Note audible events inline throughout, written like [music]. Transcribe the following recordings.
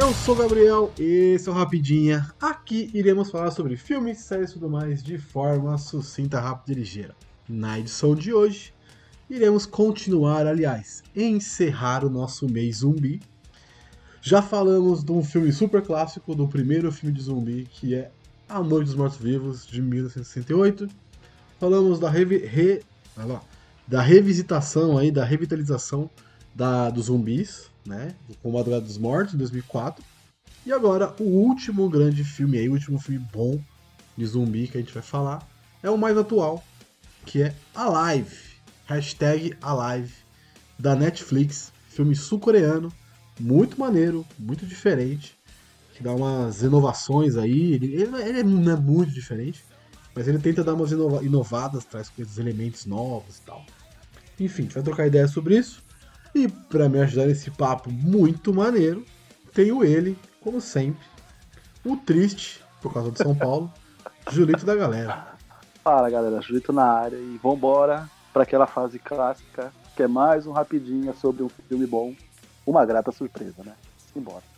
Eu sou o Gabriel, esse é o Rapidinha. Aqui iremos falar sobre filmes, séries e tudo mais de forma sucinta, rápida e ligeira. Na edição de hoje, iremos continuar, aliás, encerrar o nosso mês zumbi. Já falamos de um filme super clássico, do primeiro filme de zumbi, que é A Noite dos Mortos-Vivos, de 1968. Falamos da, revi re... da revisitação aí, da revitalização da, dos zumbis, né? Com Madrugada dos Mortos, em 2004. E agora, o último grande filme aí, o último filme bom de zumbi que a gente vai falar, é o mais atual, que é Alive. Hashtag Alive, da Netflix. Filme sul-coreano, muito maneiro, muito diferente, que dá umas inovações aí. Ele, ele, não é muito diferente, mas ele tenta dar umas inova inovadas, traz coisas, elementos novos e tal. Enfim, a gente vai trocar ideia sobre isso. E para me ajudar nesse papo muito maneiro, tenho ele, como sempre, o triste, por causa de São Paulo, [laughs] Julito da galera. Fala galera, Julito na área e vambora para aquela fase clássica, que é mais um rapidinho sobre um filme bom, uma grata surpresa, né? Simbora.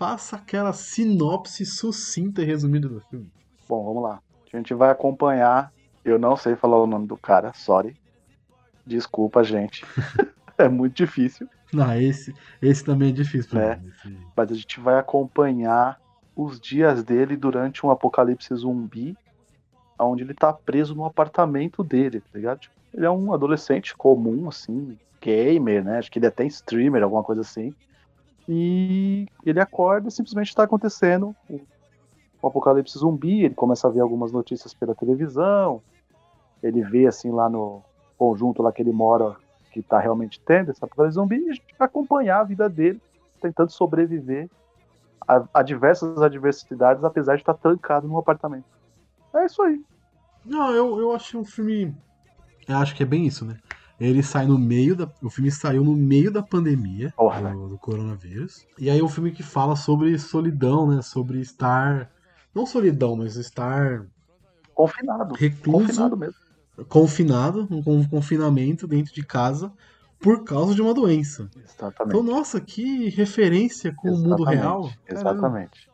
faça aquela sinopse sucinta e resumida do filme. Bom, vamos lá. A gente vai acompanhar. Eu não sei falar o nome do cara, sorry. Desculpa, gente. [laughs] é muito difícil. Não, esse, esse também é difícil pra é, mim. Esse... Mas a gente vai acompanhar os dias dele durante um apocalipse zumbi, onde ele tá preso no apartamento dele, tá ligado? Tipo, ele é um adolescente comum, assim, gamer, né? Acho que ele é até streamer, alguma coisa assim. E ele acorda e simplesmente está acontecendo o, apocalipse zumbi. Ele começa a ver algumas notícias pela televisão. Ele vê assim lá no conjunto lá que ele mora que está realmente tendo esse apocalipse zumbi e acompanhar a vida dele tentando sobreviver a, a diversas adversidades, apesar de estar trancado no apartamento. É isso aí. Não, eu, eu achei um filme. Eu acho que é bem isso, né? Ele sai no meio da. O filme saiu no meio da pandemia do, do, coronavírus. E aí é um filme que fala sobre solidão, né? Sobre estar. Não solidão, mas estar. Confinado. Recluso. Confinado mesmo. Confinado, um confinamento dentro de casa por causa de uma doença. Exatamente. Então, nossa, que referência com Exatamente. o mundo real. Exatamente.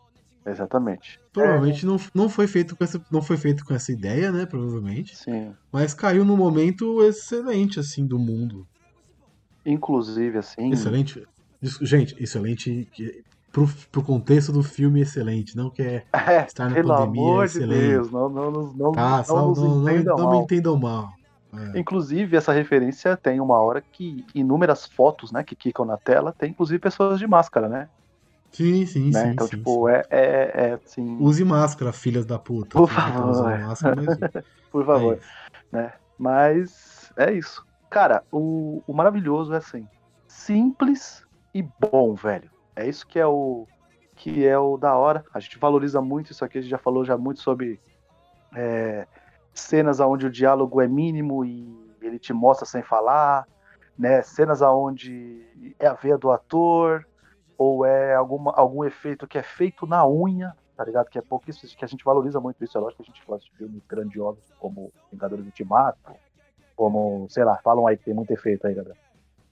Exatamente. Provavelmente é. não, não, foi feito com essa, não foi feito com essa ideia, né? Provavelmente. Sim. Mas caiu num momento excelente, assim, do mundo. Inclusive, assim. Excelente. Gente, excelente. Pro, pro contexto do filme, excelente. Não quer [laughs] é, estar na pandemia. Excelente. de Deus, não, não, não, tá, não, só, não, entendam não, me entendam mal. É. Inclusive, essa referência tem uma hora que inúmeras fotos, né, que ficam na tela, tem inclusive pessoas de máscara, né? Sim, sim, né? sim. Então, sim, tipo, sim. É, é, é assim. Use máscara, filhas da puta. Por favor. Máscara, mas... [laughs] Por favor. É né? Mas é isso. Cara, o, o maravilhoso é assim. Simples e bom, velho. É isso que é o que é o da hora. A gente valoriza muito isso aqui, a gente já falou já muito sobre é, cenas onde o diálogo é mínimo e ele te mostra sem falar, né? Cenas onde é a veia do ator, ou é alguma, algum efeito que é feito na unha, tá ligado? Que é pouquíssimo, que a gente valoriza muito isso. É lógico que a gente gosta de filmes grandiosos como Vingadores Ultimato, como, sei lá, falam aí que tem muito efeito aí, galera.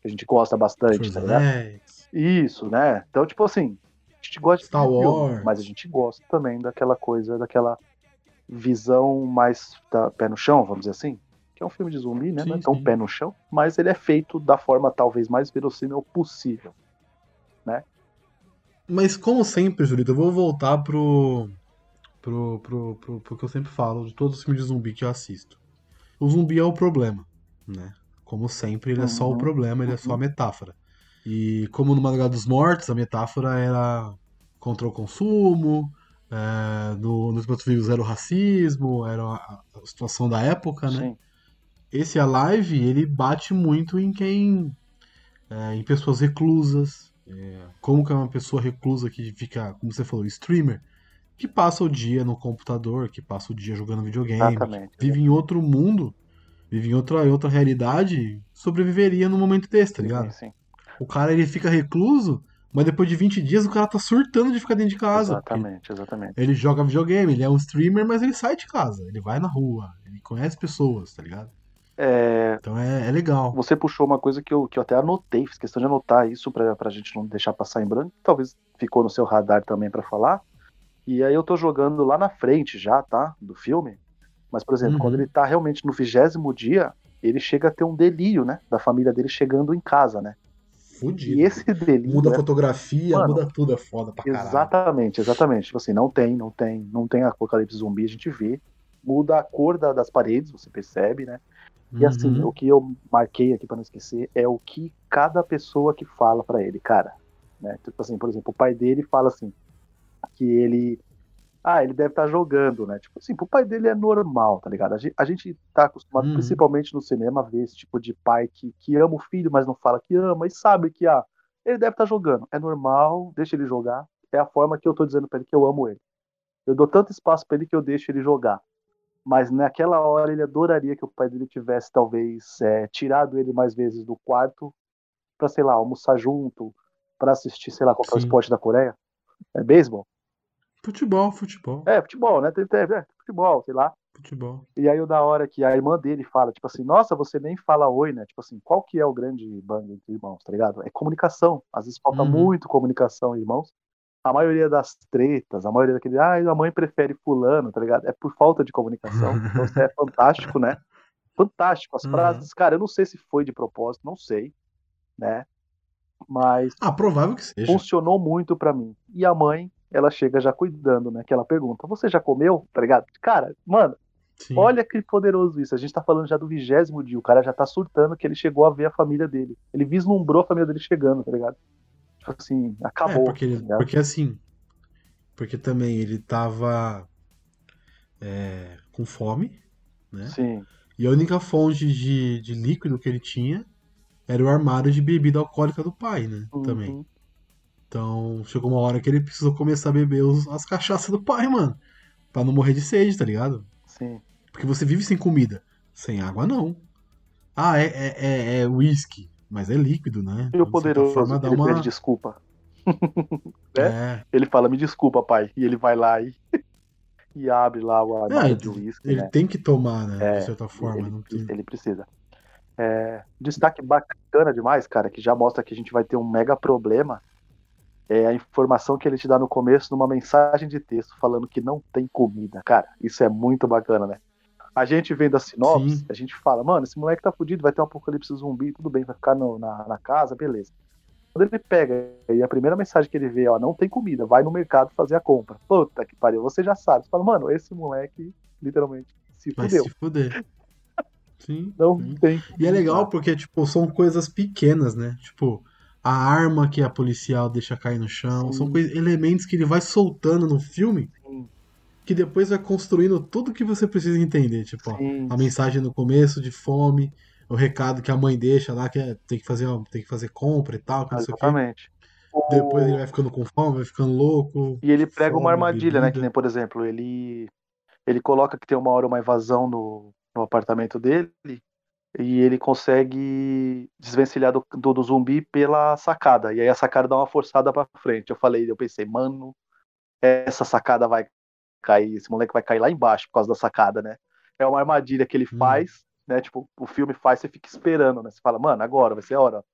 Que a gente gosta bastante, tá ligado? Isso, né? Então, tipo assim, a gente gosta Star de Wars. filme, mas a gente gosta também daquela coisa, daquela visão mais pé no chão, vamos dizer assim. Que é um filme de zumbi, né? Sim, Não é tão sim. pé no chão, mas ele é feito da forma talvez mais verossímil possível. Mas como sempre, Julito, eu vou voltar pro, pro, pro, pro, pro que eu sempre falo de todos os filmes de zumbi que eu assisto. O zumbi é o problema, né? Como sempre, ele é só o Uhum, problema, ele é só a uhum. metáfora. E como no Madrugada dos Mortos, a metáfora era contra o consumo, é, no, nos Mortos Vivos era o racismo, era a, a situação da época, né? Sim. Esse Alive, ele bate muito em quem é, em pessoas reclusas. É, como que é uma pessoa reclusa que fica, como você falou, streamer, que passa o dia no computador, que passa o dia jogando videogame, vive em outro mundo, vive em outra, outra realidade, sobreviveria no momento desse, tá ligado? Sim, sim. O cara ele fica recluso, mas depois de 20 dias o cara tá surtando de ficar dentro de casa. Exatamente, exatamente. Ele joga videogame, ele é um streamer, mas ele sai de casa, ele vai na rua, ele conhece pessoas, tá ligado? É, Então é, é legal. você puxou uma coisa que eu, que eu até anotei, fiz questão de anotar isso pra, pra gente não deixar passar em branco. Talvez ficou no seu radar também pra falar. E aí eu tô jogando lá na frente já, tá? Do filme. Mas, por exemplo, Uhum. quando ele tá realmente no vigésimo dia, ele chega a ter um delírio, né? Da família dele chegando em casa, né? Fudido. E esse delírio. Muda a é- fotografia, Mano, muda tudo, é foda pra caralho. Exatamente, exatamente. Tipo assim, não tem, não tem, não tem apocalipse zumbi, a gente vê. Muda a cor da- das paredes, você percebe, né? E assim, Uhum. o que eu marquei aqui pra não esquecer é o que cada pessoa que fala pra ele, cara. Né? Tipo assim, por exemplo, o pai dele fala assim, que ele. Ah, ele deve estar jogando, né? Tipo assim, pro pai dele é normal, tá ligado? A gente, a gente tá acostumado, Uhum. principalmente no cinema, a ver esse tipo de pai que, que ama o filho, mas não fala que ama, e sabe que, ah, ele deve estar jogando. É normal, deixa ele jogar. É a forma que eu tô dizendo pra ele que eu amo ele. Eu dou tanto espaço pra ele que eu deixo ele jogar. Mas naquela hora ele adoraria que o pai dele tivesse, talvez, é, tirado ele mais vezes do quarto pra, sei lá, almoçar junto, pra assistir, sei lá, qual é o esporte da Coreia. É beisebol? Futebol, futebol, É, futebol, né? Tem, tem, é, futebol, sei lá. futebol. E aí o da hora que a irmã dele fala, tipo assim, nossa, você nem fala oi, né? Tipo assim, qual que é o grande bang entre irmãos, tá ligado? É comunicação. Às vezes falta Uhum. muito comunicação, irmãos. A maioria das tretas, a maioria daquele, ah, a mãe prefere fulano, tá ligado? É por falta de comunicação. [laughs] Então isso é fantástico, né? Fantástico. As Uhum. frases, cara, eu não sei se foi de propósito, não sei, né? Mas Ah, provável que seja. funcionou muito pra mim. E a mãe, ela chega já cuidando, né? Que ela pergunta, você já comeu? Tá ligado? Cara, mano, Sim. Olha que poderoso isso. A gente tá falando já do vigésimo dia. O cara já tá surtando que ele chegou a ver a família dele. Ele vislumbrou a família dele chegando, tá ligado? Tipo assim, acabou. É, porque, tá porque assim. Porque também ele tava é, com fome, né? Sim, E a única fonte de, de líquido que ele tinha era o armário de bebida alcoólica do pai, né? Também. Uhum. Então chegou uma hora que ele precisou começar a beber os- as cachaças do pai, mano. Pra não morrer de sede, tá ligado? Sim. Porque você vive sem comida. Sem água, não. Ah, é, é, é, é whisky. Mas é líquido, né? E o De certa poderoso, forma, ele uma... pede desculpa. [laughs] É, Ele fala, me desculpa, pai. E ele vai lá e, [laughs] e abre lá o É, de uísque, ele né? tem que tomar, né? É, de certa forma. ele, não tem... ele precisa. É, destaque bacana demais, cara, que já mostra que a gente vai ter um mega problema. É a informação que ele te dá no começo numa mensagem de texto falando que não tem comida. Cara, isso é muito bacana, né? A gente vendo a sinopse, Sim. a gente fala, mano, esse moleque tá fudido, vai ter um apocalipse zumbi, tudo bem, vai ficar no- na, na casa, beleza. Quando ele pega e a primeira mensagem que ele vê, ó, não tem comida, vai no mercado fazer a compra. Puta que pariu, você já sabe. Você fala, mano, esse moleque, literalmente, se Vai fudeu. se fuder. Sim. Não sim. tem. E é legal porque, tipo, são coisas pequenas, né? Tipo, a arma que a policial deixa cair no chão. Sim. São coisa- elementos que ele vai soltando no filme Sim. Que depois vai construindo tudo que você precisa entender. Tipo, ó, a mensagem no começo de fome, o recado que a mãe deixa lá, que é, tem que fazer, ó, tem que fazer compra e tal, que não sei o. Exatamente. Depois ele vai ficando com fome, vai ficando louco. E ele prega uma fome, armadilha, né? bebida. Que nem, por exemplo, ele ele coloca que tem uma hora uma invasão no, no apartamento dele e ele consegue desvencilhar do, do, do zumbi pela sacada. E aí a sacada dá uma forçada pra frente. Eu falei, eu pensei, mano, essa sacada vai cair, esse moleque vai cair lá embaixo por causa da sacada, né? É uma armadilha que ele Hum. faz, né? Tipo, o filme faz, você fica esperando, né? Você fala, mano, agora vai ser a hora.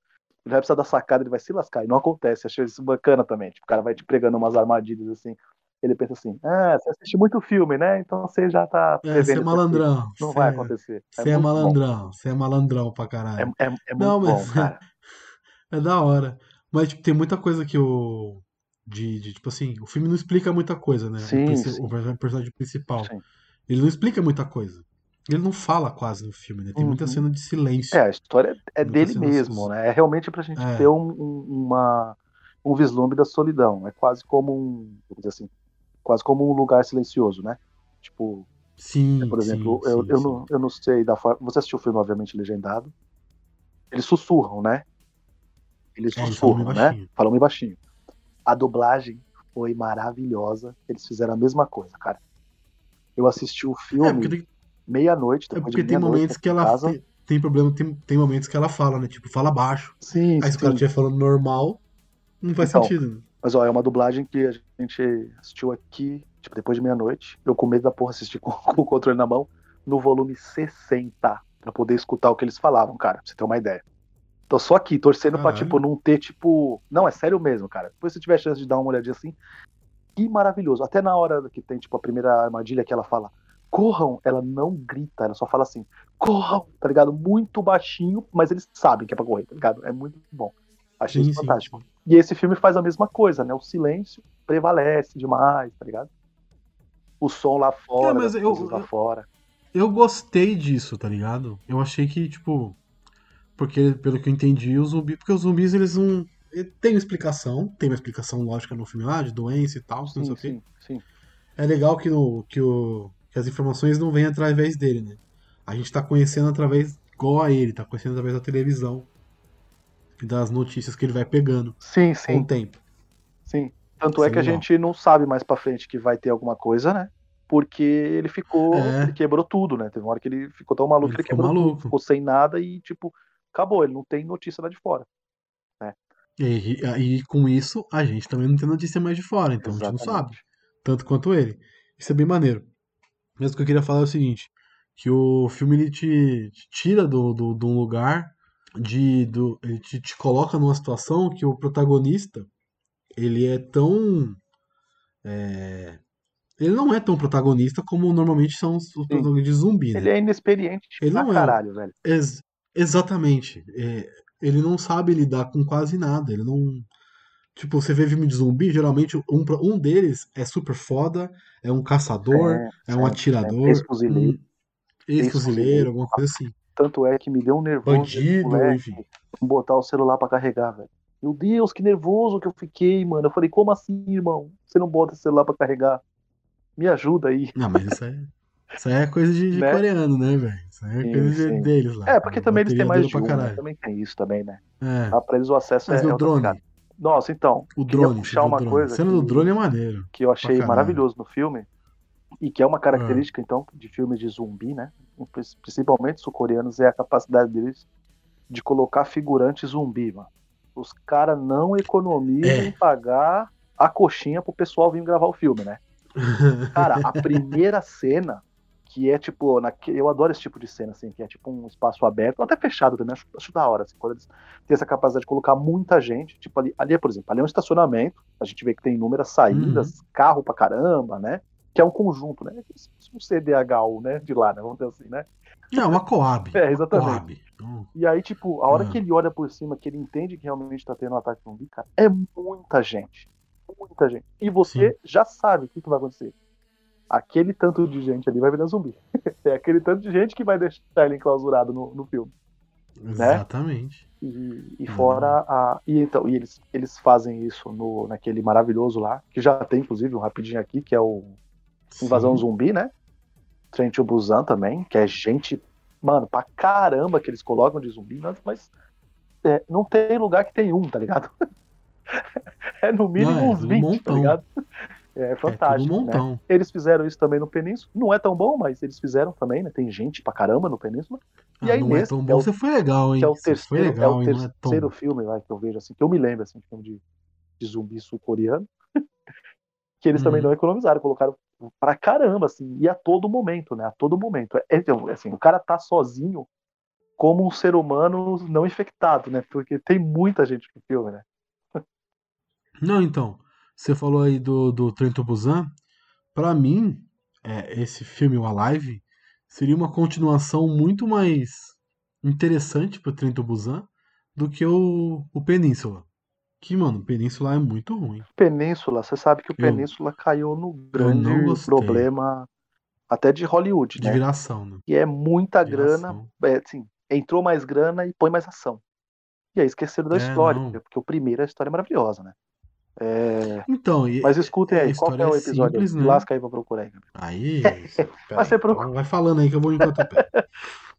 Ele vai precisar da sacada, ele vai se lascar. E não acontece. Achei isso bacana também. Tipo, o cara vai te pregando umas armadilhas assim. Ele pensa assim: ah, você assiste muito filme, né? Então você já tá É, você é malandrão. Não vai é- acontecer. Você é bom. malandrão. Você é malandrão pra caralho. É, é, é muito Não, bom, mas- cara. [laughs] É da hora. Mas, tipo, tem muita coisa que o. De, de, tipo assim, o filme não explica muita coisa, né? Sim, o, sim. o personagem- principal. Sim. Ele não explica muita coisa. Ele não fala quase no filme, né? Tem muita Uhum. cena de silêncio. É, a história é Muita dele mesmo, né? É realmente pra gente É. ter um, um- uma, um vislumbre da solidão. É quase como um. vamos dizer assim, quase como um lugar silencioso, né? Tipo, Sim, por exemplo, sim, eu, sim, eu, sim. Não, eu não sei da forma. Você assistiu o filme, obviamente, legendado. Eles sussurram, né? Eles É, eles sussurram, falam meio né? Falam meio baixinho. A dublagem foi maravilhosa. Eles fizeram a mesma coisa, cara. Eu assisti o É, filme tem, meia-noite, é depois porque de tem meia-noite, momentos que ela tem, tem problema, tem, tem momentos que ela fala, né? Tipo, fala baixo. Sim, Aí se o sim. cara estiver falando normal, não faz Então, sentido. né? Mas ó, é uma dublagem que a gente assistiu aqui, tipo, depois de meia-noite. Eu com medo da porra assistir com, [laughs] com o controle na mão, no volume 60, pra poder escutar o que eles falavam, cara, pra você ter uma ideia. Tô só aqui, torcendo pra, Caralho. tipo, não ter, tipo. Não, é sério mesmo, cara. Depois se tiver chance de dar uma olhadinha assim. Que maravilhoso. Até na hora que tem, tipo, a primeira armadilha que ela fala, corram, ela não grita, ela só fala assim, corram, tá ligado? Muito baixinho, mas eles sabem que é pra correr, tá ligado? É muito bom. Achei Sim, fantástico. sim. E esse filme faz a mesma coisa, né? O silêncio prevalece demais, tá ligado? O som lá fora, É, mas eu- coisas lá eu- fora. Eu gostei disso, tá ligado? Eu achei que, tipo. Porque, pelo que eu entendi, os zumbis. Porque os zumbis, eles não. Tem uma explicação, tem uma explicação lógica no filme lá, de doença e tal, não sei Sim, sim, sim. É legal que, no, que, o, que as informações não vêm através dele, né? A gente tá conhecendo através, igual a ele, tá conhecendo através da televisão. E das notícias que ele vai pegando Sim, com o sim, tempo. sim. Tanto Isso é é que a gente não sabe mais pra frente que vai ter alguma coisa, né? Porque ele ficou. É. Ele quebrou tudo, né? Teve uma hora que ele ficou tão maluco Ele que ele ficou quebrou maluco. tudo. Ficou sem nada e, tipo, acabou. Ele não tem notícia lá de fora. E, e, e com isso, a gente também não tem notícia mais de fora, então a gente não sabe. Exatamente. tanto quanto ele. Isso é bem maneiro. Mas o que eu queria falar é o seguinte, que o filme ele te, te tira do, do, de um lugar, de, do, ele te, te coloca numa situação que o protagonista, ele é tão... é, ele não é tão protagonista como normalmente são os, os protagonistas de zumbi, né? Ele é inexperiente Ele pra não é. caralho, velho. Ex- exatamente. É, ele não sabe lidar com quase nada. Ele não. Tipo, você vê filme de zumbi, geralmente um, um deles é super foda, é um caçador, é, um sempre, atirador, sempre. Ex-fuzileiro. um ex-fuzileiro, alguma coisa assim. Tanto é que me deu um nervoso. Bandido, moleque, enfim. botar o celular pra carregar, velho. Meu Deus, que nervoso que eu fiquei, mano. Eu falei, como assim, irmão? Você não bota o celular pra carregar? Me ajuda aí. Não, mas isso é. Isso aí é coisa de, Né? coreano, né, velho? Isso aí é Sim, coisa sim. deles lá. É, porque também eles têm mais de um, né? Também tem isso também, né? É. Ah, pra eles o acesso Mas é, é o outra drone. Nossa, então, o drone, puxar uma drone. coisa A cena do drone é maneiro. que eu achei maravilhoso no filme, e que é uma característica, então, de filmes de zumbi, né? Principalmente sul-coreanos, é a capacidade deles de colocar figurante zumbi, mano. Os caras não economizam É. em pagar a coxinha pro pessoal vir gravar o filme, né? [laughs] Cara, a primeira cena, que é tipo, naque... eu adoro esse tipo de cena, assim, que é tipo um espaço aberto, até fechado também, acho, acho da hora, assim, quando eles têm essa capacidade de colocar muita gente, tipo ali, ali, por exemplo, ali é um estacionamento, a gente vê que tem inúmeras saídas, carro pra caramba, né? Que é um conjunto, né? Um CDHU, né? De lá, né? Vamos dizer assim, né? Não, uma Coab. [laughs] É, exatamente. Coab. E aí, tipo, a hora Ah. que ele olha por cima, que ele entende que realmente tá tendo um ataque zumbi, cara, é muita gente. Muita gente. E você já sabe o que, que vai acontecer. Aquele tanto de gente ali vai virar zumbi. [laughs] é aquele tanto de gente que vai deixar ele enclausurado no, no filme. Exatamente. E, e Uhum. fora a. E então, e eles, eles fazem isso no, naquele maravilhoso lá, que já tem, inclusive, um rapidinho aqui, que é o Invasão Sim. Zumbi, né? Trent to Busan também, que é gente, mano, pra caramba que eles colocam de zumbi, mas, é, não tem lugar que tem um, tá ligado? [laughs] é no mínimo Não, é uns tudo 20, tá montão. ligado? É É fantástico, né? montão. Eles fizeram isso também no Península. Não é tão bom, mas eles fizeram também, né? Tem gente pra caramba no Península. E Ah, aí não é nesse, tão que é bom, o- você foi legal, hein? Que é o Você foi terceiro, é legal, o é terceiro bom. filme lá que eu vejo, assim, que eu me lembro, assim, filme de, de zumbi sul-coreano. [laughs] que eles também Uhum. não economizaram, colocaram pra caramba, assim, e a todo momento, né? A todo momento. É, então, assim, o cara tá sozinho como um ser humano não infectado, né? Porque tem muita gente no filme, né? Não, então, você falou aí do, do Trem to Busan. Pra mim, é, esse filme, o Alive, seria uma continuação muito mais interessante pro Trem to Busan do que o, o Península. Que, mano, o Península é muito ruim. Península, você sabe que o Eu- Península caiu no grande problema até de Hollywood, De né? viração, né? Que é muita Viração. grana, é, assim, entrou mais grana e põe mais ação. E aí esqueceram da É, história, não. porque o primeiro a história é maravilhosa, né? É, Então, e, Mas escutem a aí, qual é o é episódio? simples, né? Lasca aí pra procurar aí. Gabriel. aí. [laughs] Mas você peraí, procura. então vai falando aí que eu vou eu pego. [laughs]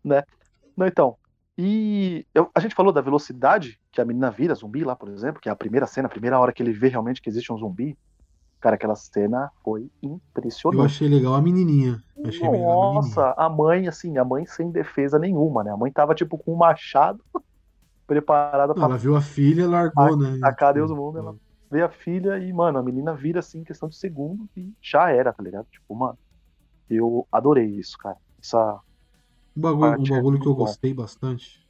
Não, então, E eu- a gente falou da velocidade que a menina vira zumbi lá, por exemplo, que é a primeira cena, a primeira hora que ele vê realmente que existe um zumbi. Cara, aquela cena foi Eu impressionante. achei legal a menininha. Eu achei bem legal a menininha. Nossa, a mãe, assim, a mãe sem defesa nenhuma, né? A mãe tava, tipo, com um machado [laughs] preparada pra ela viu a filha, largou, né? tacar Tipo, Deus no mundo. Ela vê a filha e, mano, a menina vira, assim, em questão de segundos e já era, tá ligado? Tipo, mano, eu adorei isso, cara. Essa. Um bagulho, um é bagulho que eu bom. gostei bastante.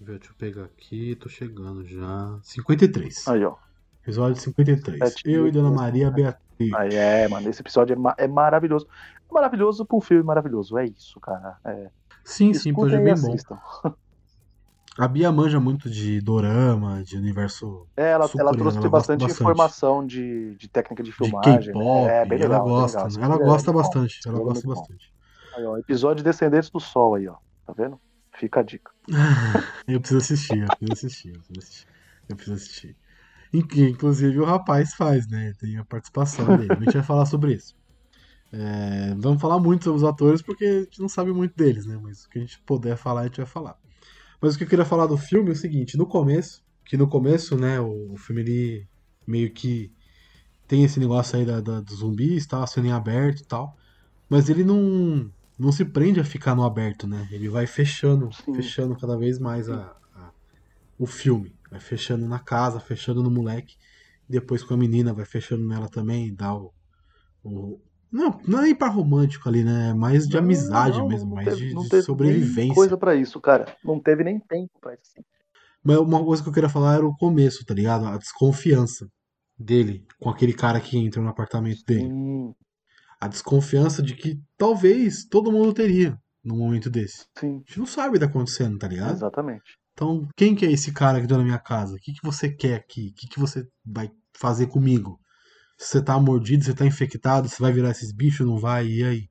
Deixa eu pegar aqui, tô chegando já. 53. Aí, ó. Episódio 53. Sete Eu e Dona Maria Beatriz. Aí é, mano, esse episódio é, ma- é maravilhoso. É maravilhoso pra um filme maravilhoso. É isso, cara. É. Sim, sim, episódio Escutem bem bom. [laughs] A Bia manja muito de dorama, de universo É, ela, ela trouxe ela bastante, bastante. informação de, de técnica de de filmagem. K-pop. né? É, bem ela legal. bem gosta, legal. né? Ela é gosta bom. bastante. Ela é gosta bastante. Aí, ó, episódio Descendentes do Sol aí, ó. Tá vendo? Fica a dica. [laughs] Eu preciso assistir, eu preciso assistir, eu preciso assistir. Eu preciso assistir. Inclusive o rapaz faz, né? Tem a participação dele. A gente vai falar sobre isso. É, vamos falar muito sobre os atores porque a gente não sabe muito deles, né? Mas o que a gente puder falar, a gente vai falar. Mas o que eu queria falar do filme é o seguinte, no começo, que no começo, né, o, filme ele meio que tem esse negócio aí da, da- dos zumbis, tá, sendo em aberto e tal, mas ele não, não se prende a ficar no aberto, né? Ele vai fechando, Sim. fechando cada vez mais a, a- o filme. Vai fechando na casa, fechando no moleque, depois com a menina, vai fechando nela também, dá o, o- não, não é nem pra romântico ali, né? É mais de Não, amizade não, mesmo, não mais teve- de, não de sobrevivência. coisa pra isso, cara. Não teve nem tempo pra isso. Mas uma coisa que eu queria falar era o começo, tá ligado? A desconfiança dele com aquele cara que entra no apartamento dele. Sim, A desconfiança de que talvez todo mundo teria num momento desse. sim, A gente não sabe o que tá acontecendo, tá ligado? exatamente. Então, quem que é esse cara que deu na minha casa? O que, que você quer aqui? O que, que você vai fazer comigo? Você tá mordido, você tá infectado, você vai virar esses bichos, não vai? E aí?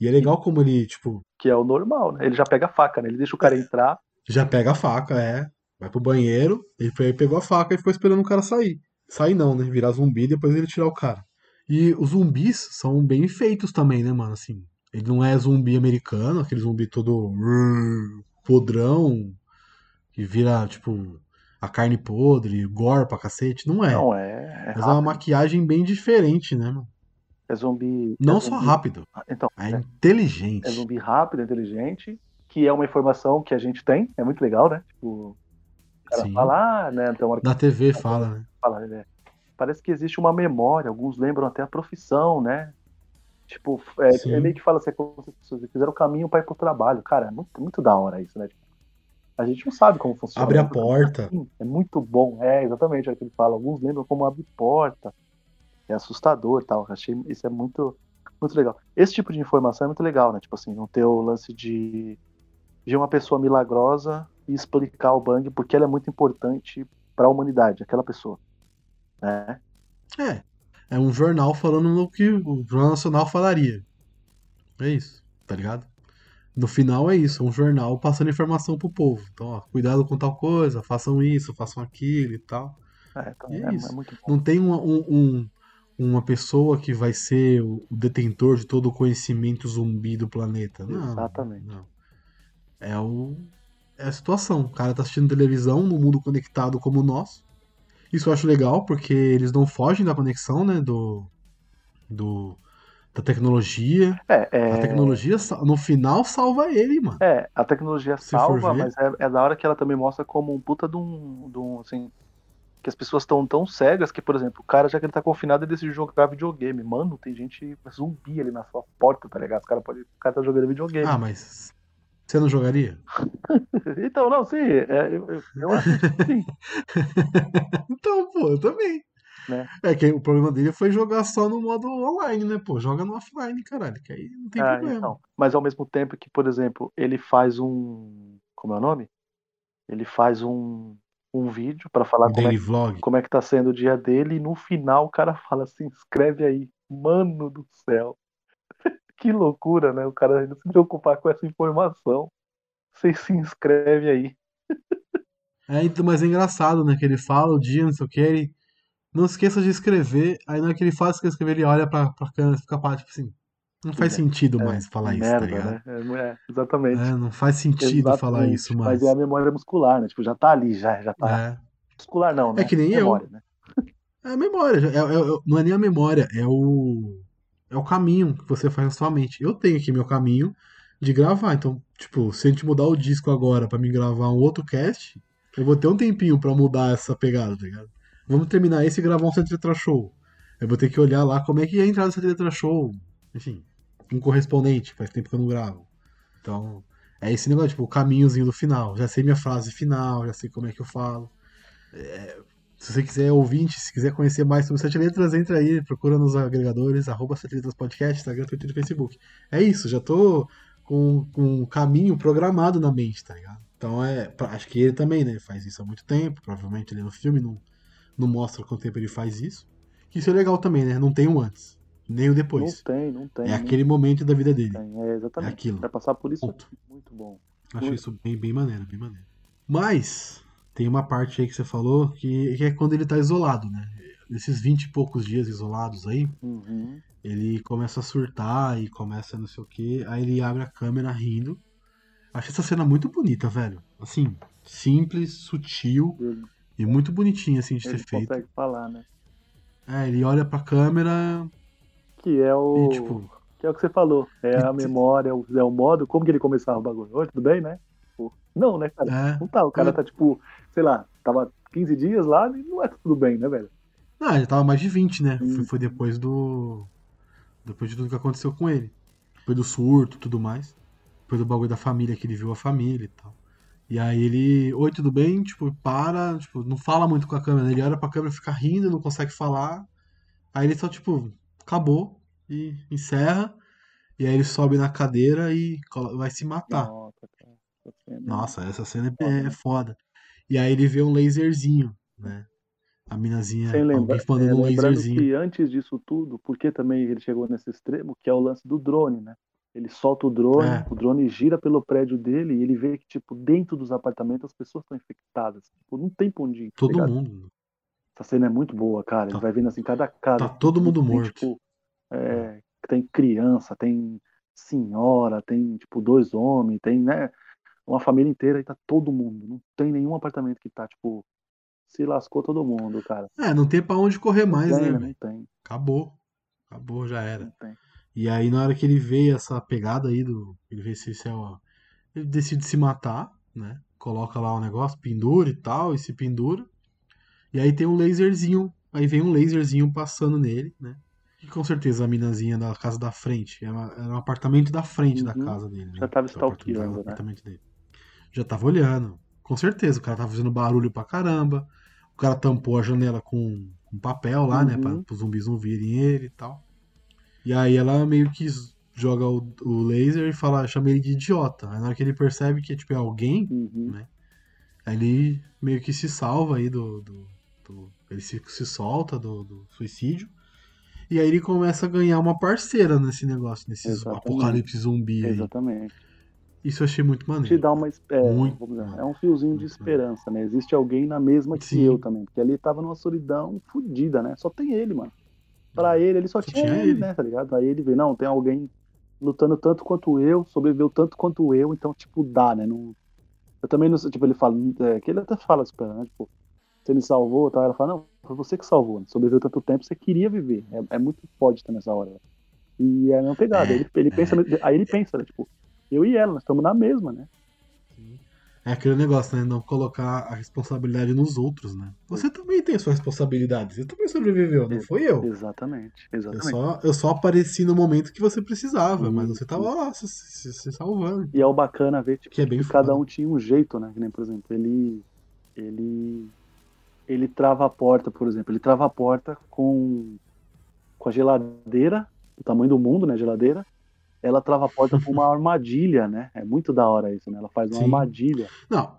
E é legal como ele, tipo, Que é o normal, né? Ele já pega a faca, né? Ele deixa o cara entrar. já pega a faca, é. Vai pro banheiro, ele foi, pegou a faca e ficou esperando o cara sair. Sair não, né? Virar zumbi e depois ele tirar o cara. E os zumbis são bem feitos também, né, mano? Assim, ele não é zumbi americano, aquele zumbi todo podrão, que vira, tipo, a carne podre, gore pra cacete. Não é. Não, é. É, Mas é uma maquiagem bem diferente, né, mano? é zumbi. Não é só zumbi- rápido, Então, é é, inteligente. é zumbi rápido, inteligente, que é uma informação que a gente tem. É muito legal, né? Tipo, o cara Sim. fala, ah, né? Então, Na TV fala, né? fala, né? Parece que existe uma memória, alguns lembram até a profissão, né? Tipo, é, é meio que fala assim, é como se as pessoas fizeram o caminho para ir pro trabalho. Cara, é muito, muito da hora isso, né? Tipo, a gente não sabe como funciona. Abre a né? porta. Sim, É muito bom, é exatamente o que ele fala. Alguns lembram como abre porta. É assustador e tal. Achei isso é muito, muito legal. Esse tipo de informação é muito legal, né? Tipo assim, não ter o lance de de uma pessoa milagrosa e explicar o Bang porque ela é muito importante para a humanidade, aquela pessoa. Né? É. É um jornal falando no que o Jornal Nacional falaria. É isso, tá ligado? No final é isso, é um jornal passando informação pro povo. Então, ó, cuidado com tal coisa, façam isso, façam aquilo e tal. É, então, E é é, isso. é muito bom. Não tem uma, um- um- uma pessoa que vai ser o detentor de todo o conhecimento zumbi do planeta. Não. Exatamente. Não. É o. É a situação. O cara tá assistindo televisão num mundo conectado como o nosso. Isso eu acho legal, porque eles não fogem da conexão, né? Do. do da tecnologia. É, é, A tecnologia, no final, salva ele, mano. é, a tecnologia Se salva, mas é, é da hora que ela também mostra como um puta de um, de um, assim, que as pessoas estão tão cegas que, por exemplo, o cara, já que ele tá confinado, ele decide jogar videogame. Mano, tem gente zumbi ali na sua porta, tá ligado? Os cara pode, o cara tá jogando videogame. Ah, mas. Você não jogaria? [laughs] Então, não, sim, é, eu, eu, eu acho que sim. [laughs] então, pô, eu também. Né? É que o problema dele foi jogar só no modo online, né? Pô, joga no offline, caralho. Que aí não tem Ah, problema. então. Mas ao mesmo tempo que, por exemplo, ele faz um. Como é o nome? Ele faz um, um vídeo pra falar Um como é, vlog. como é que tá sendo o dia dele, e no final o cara fala assim, escreve aí, mano do céu. [laughs] que loucura, né? O cara não se preocupar com essa informação. Você se inscreve aí. É, então, mas é engraçado, né? Que ele fala o dia, não sei o que, ele. Não esqueça de escrever. Aí na hora que ele faz escrever, ele olha pra, pra câmera e fica pá, tipo assim. Não faz É, sentido é, mais falar isso, tá merda, ligado? né? É, é, exatamente. É, não faz sentido falar Exatamente. isso Mas mais. é a memória muscular, né? Tipo, já tá ali, já, já tá. É, Muscular não, né? É que nem eu. memória, né? é a memória, é- é- é- não é nem a memória, é o é o caminho que você faz na sua mente. Eu tenho aqui meu caminho de gravar, então, tipo, se a gente mudar o disco agora pra me gravar um outro cast, eu vou ter um tempinho pra mudar essa pegada, tá ligado? Vamos terminar esse e gravar um Sete Letra Show. Eu vou ter que olhar lá como é que é a entrada do Sete Letra Show. Enfim, um correspondente, faz tempo que eu não gravo. Então, é esse negócio, tipo, o caminhozinho do final. Já sei minha frase final, já sei como é que eu falo. É, se você quiser ouvinte, se quiser conhecer mais sobre Sete Letras, entra aí, procura nos agregadores, arroba Sete Letras Podcast, Instagram, Twitter e Facebook. É isso, já tô com, com um caminho programado na mente, tá ligado? Então é. Acho que ele também, né? Faz isso há muito tempo. Provavelmente ele no filme não, não mostra quanto tempo ele faz isso. Isso é legal também, né? Não tem um antes, nem o depois. Não tem, não tem. É aquele momento da vida dele. É exatamente. É aquilo. Vai passar por isso Ponto. muito bom. Acho Muito. isso bem, bem maneiro, bem maneiro. Mas, tem uma parte aí que você falou que, que é quando ele tá isolado, né? Nesses 20 e poucos dias isolados aí, Uhum. ele começa a surtar e começa não sei o que, aí ele abre a câmera rindo. Achei essa cena muito bonita, velho. Assim, simples, sutil e muito bonitinha assim de ele ser feito. consegue falar, né? É, ele olha pra câmera Que é o. e tipo, Que é o que você falou. É a [laughs] memória, é o, é o modo. Como que ele começava o bagulho? Oi, tudo bem, né? Tipo, não, né, cara? é. Não tá. O cara É. tá, tipo, sei lá, tava 15 dias lá e não é tudo bem, né, velho? Ah, ele tava mais de 20, né? Foi, foi depois do. Depois de tudo que aconteceu com ele. Depois do surto e tudo mais. Depois do bagulho da família, que ele viu a família e tal. E aí ele. Oi, tudo bem? Tipo, para, tipo, não fala muito com a câmera. Ele olha pra câmera, fica rindo, não consegue falar. Aí ele só, tipo, acabou e encerra. E aí ele sobe na cadeira e vai se matar. Nossa, essa cena é- é, Foda, né? E aí ele vê um laserzinho, né? A minazinha, Sem alguém mandando é, um laserzinho. que antes disso tudo, porque também ele chegou nesse extremo, que é o lance do drone, né? Ele solta o drone, É. o drone gira pelo prédio dele e ele vê que, tipo, dentro dos apartamentos as pessoas estão infectadas. Tipo, não tem pra onde ir, tá Todo ligado? mundo. Essa cena é muito boa, cara. Ele Tá- vai vendo assim, cada casa. Tá todo mundo tem, morto. tipo, é, tem criança, tem senhora, tem, tipo, dois homens, tem, né? Uma família inteira e tá todo mundo. Não tem nenhum apartamento que tá, tipo, se lascou todo mundo, cara. É, não tem pra onde correr mais, tem, né, né? Não tem, Acabou. Acabou, já era. não tem. E aí, na hora que ele vê essa pegada aí do. Ele vê se esse é o. Ele decide se matar, né? Coloca lá o negócio, pendura e tal, e se pendura. E aí tem um laserzinho. Aí vem um laserzinho passando nele, né? E com certeza a minazinha da casa da frente. Era, era um apartamento da frente da Uhum. casa dele. né? Já tava stalkeando, do né? dele. Já tava olhando. Com certeza, o cara tava fazendo barulho pra caramba. O cara tampou a janela com, com papel lá, né? Pra, Uhum. os zumbis não virem ele e tal. E aí ela meio que joga o, o laser e fala, chama ele de idiota. Aí na hora que ele percebe que tipo, é alguém, Uhum. né? Aí ele meio que se salva aí do. do- do- ele se, se solta do, do suicídio. E aí ele começa a ganhar uma parceira nesse negócio, nesse Exatamente. apocalipse zumbi aí. Exatamente. Isso eu achei muito Te maneiro. dá uma. É, Muito dizer, é um fiozinho de esperança, né? Existe alguém na mesma que Sim. eu também. Porque ali tava numa solidão fodida, né? Só tem ele, mano. Pra ele, ele só, Só tinha, tinha ele, ele. né? Tá ligado? Aí ele vê, não, tem alguém lutando tanto quanto eu, sobreviveu tanto quanto eu, então, tipo, dá, né? Não... Eu também não sei, tipo, ele fala, é, que ele até fala isso pra ela, né? Tipo, você me salvou, tal. Ela fala, não, foi você que salvou, né? sobreviveu tanto tempo, você queria viver. É, é muito forte também essa hora. E é a mesma pegada. É, ele, ele é. pensa, aí ele pensa, né? Tipo, eu e ela, nós estamos na mesma, né? É aquele negócio, né? Não colocar a responsabilidade nos outros, né? Você também tem a sua responsabilidade. Você também sobreviveu, não foi eu. Exatamente, Eu exatamente. só, eu só apareci no momento que você precisava, mas você tava lá se, se- se salvando. E é o bacana ver tipo, Que é bem que cada um tinha um jeito, né? Que nem, por exemplo, ele. Ele. Ele trava a porta, por exemplo. Ele trava a porta com. Com a geladeira, do tamanho do mundo, né? Geladeira. Ela trava a porta com uma [laughs] armadilha, né? É muito da hora isso, né? Ela faz uma Sim. armadilha. Não,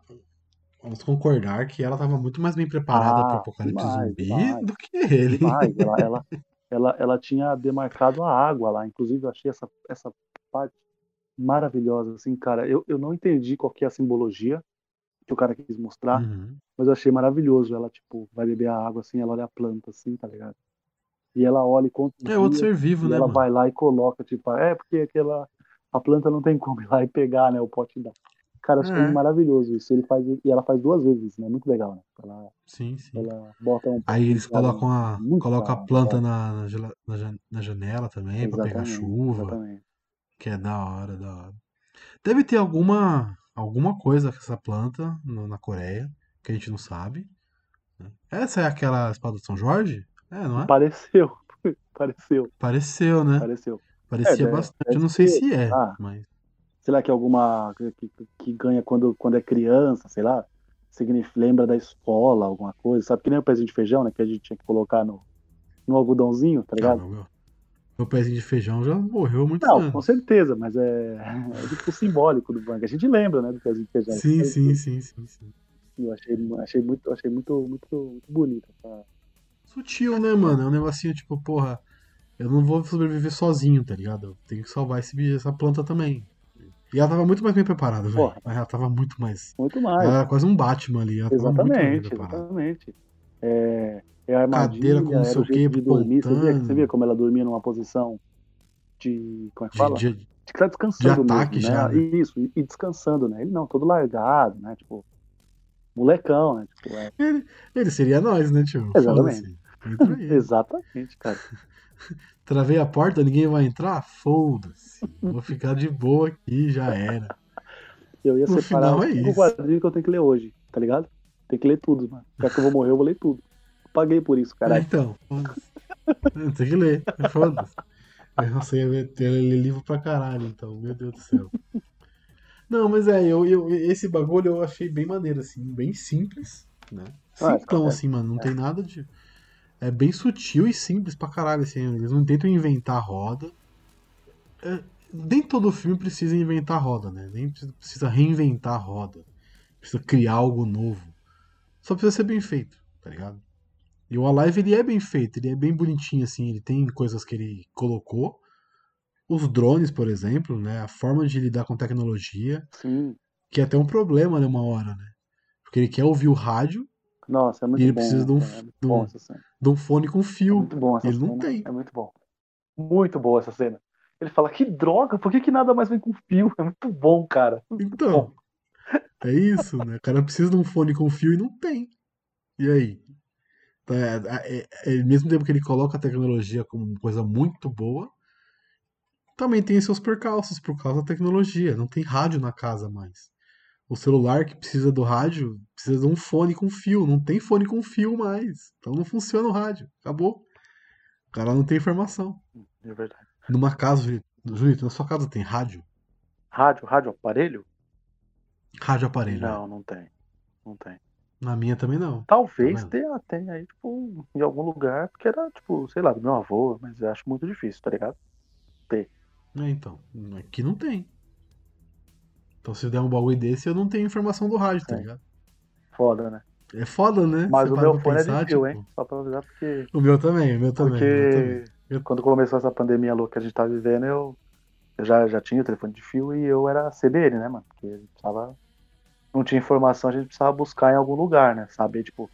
vamos concordar que ela tava muito mais bem preparada Ah, pro apocalipse demais, zumbi do que ele. Ela, [laughs] ela, ela, ela tinha demarcado a água lá. Inclusive, eu achei essa, essa parte maravilhosa, assim, cara. Eu, eu não entendi qual que é a simbologia que o cara quis mostrar, Uhum. mas eu achei maravilhoso. Ela, tipo, vai beber a água assim, ela olha a planta assim, tá ligado? E ela olha e conta É outro ser vivo, e né, ela mano? vai lá e coloca, tipo, é porque aquela a planta não tem como [laughs] ir lá e pegar, né, o pote da. Cara, eu achei É. maravilhoso isso. Ele faz e ela faz duas vezes né? Muito legal, né? Ela, Sim, sim. ela bota um Aí eles colocam a, muito colocam a planta na, na, na jan- na janela também pra pegar Exatamente, chuva, exatamente. que é da hora, da hora. Deve ter alguma, alguma coisa com essa planta no- na Coreia, que a gente não sabe. né? Essa é aquela espada de São Jorge? É, não é? Pareceu, [laughs] pareceu, Pareceu, né? pareceu. Parecia É, deve- bastante. Eu não sei se é, ah. mas. Sei lá que é alguma que, que- ganha quando, quando é criança, sei lá, significa, lembra da escola, alguma coisa, sabe? Que nem o pezinho de feijão, né? Que a gente tinha que colocar no, no algodãozinho, tá Ah, ligado? meu, meu, meu pezinho de feijão já morreu há muitos Não, anos. com certeza, mas é, é tipo simbólico do banco. A gente lembra, né, do pezinho de feijão. Sim, Eu- sim, sim, sim, sim. Eu achei, achei muito, achei muito, muito, muito bonito. essa- Sutil, né, mano? É um negocinho tipo, porra, eu não vou sobreviver sozinho, tá ligado? Eu tenho que salvar esse, essa planta também. E ela tava muito mais bem preparada, velho. Ela tava muito mais. Muito mais. Ela era quase um Batman ali. Exatamente, exatamente. É, é a armadilha, Cadeira com não sei o quê, de dormir. Você via, você via como ela dormia numa posição de. Como é que De, fala? de- De que tá descansando de ataque mesmo, já, né? né? Isso, e, e descansando, né? Ele não, todo largado, né? Tipo, molecão, né? Tipo, é, Ele, ele seria nós, né, tio? Exatamente. [laughs] Exatamente, cara. [laughs] Travei a porta, ninguém vai entrar? Foda-se. Vou ficar de boa aqui, já era. Eu ia No separar é cinco isso. quadrinhos que eu tenho que ler hoje, tá ligado? Tem que ler tudo, mano. Já que eu vou morrer, eu vou ler tudo. Paguei por isso, É, caralho. então, foda-se. [laughs] Tem que ler, foda-se. Nossa, eu ia ter ler livro pra caralho, então, meu Deus do céu. Não, mas é, eu, eu- esse bagulho eu achei bem maneiro, assim, bem simples, né? Ah, Simplão, é. assim, mano, não tem nada de. É bem sutil e simples pra caralho, assim, eles não tentam inventar roda. É, nem todo filme precisa inventar roda, né? Nem precisa- reinventar roda. Precisa criar algo novo. Só precisa ser bem feito, tá ligado? E o Alive ele é bem feito, ele é bem bonitinho assim, ele tem coisas que ele colocou. Os drones, por exemplo, né, a forma de lidar com tecnologia, Sim. que é até um problema né, uma hora, né? Porque ele quer ouvir o rádio Nossa, é muito E ele bom. precisa de um- É muito de um- bom. De um fone com É fio. muito bom essa ele cena. não tem. É muito bom. Muito boa essa cena. Ele fala, que droga, por que, que nada mais vem com fio? É muito bom, cara. Então, é isso, né? O cara precisa de um fone com fio e não tem. E aí? Tá, é, é, é, mesmo tempo que ele coloca a tecnologia como uma coisa muito boa, também tem seus percalços por causa da tecnologia. Não tem rádio na casa mais. O celular que precisa do rádio precisa de um fone com fio. Não tem fone com fio mais. Então não funciona o rádio. Acabou. O cara não tem informação. É verdade. Numa casa, Julito, na sua casa tem rádio? Rádio, rádio aparelho? Rádio aparelho. Não, não tem. Não tem. Na minha também não. Talvez Tá tenha, tenha aí, tipo, em algum lugar, porque era, tipo, sei lá, do meu avô, mas eu acho muito difícil, tá ligado? É, então. Aqui não tem. Então se der um bagulho desse, eu não tenho informação do rádio, tá É. ligado? Foda, né? É foda, né? Mas Você o meu fone é pensar, de fio, tipo, hein? Só pra avisar, porque. O meu também, o meu também. o meu também. Porque Eu- quando começou essa pandemia louca que a gente tá vivendo, eu, eu já, já tinha o telefone de fio e eu era CBN, né, mano? Porque a gente precisava. Não tinha informação, a gente precisava buscar em algum lugar, né? Saber, tipo,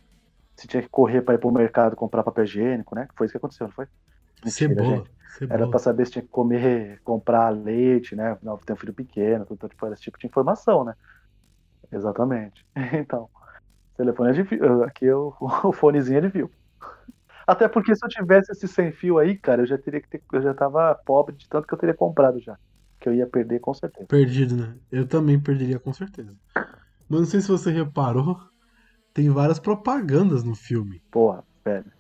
se tinha que correr pra ir pro mercado comprar papel higiênico, né? Foi isso que aconteceu, não foi? Mentira, Cebola. Cebola. Era pra saber se tinha que comer, comprar leite, né? Não, tem um filho pequeno, tudo, tipo, esse tipo de informação, né? Exatamente. [laughs] Então, o telefone é de fio. Aqui eu, [laughs] o fonezinho é de fio. Até porque se eu tivesse esse sem fio aí, cara, eu já teria que ter. Eu já tava pobre de tanto que eu teria comprado já. Que eu ia perder com certeza. Perdido, né? Eu também perderia com certeza. Mas não sei se você reparou, tem várias propagandas no filme. Porra, velho.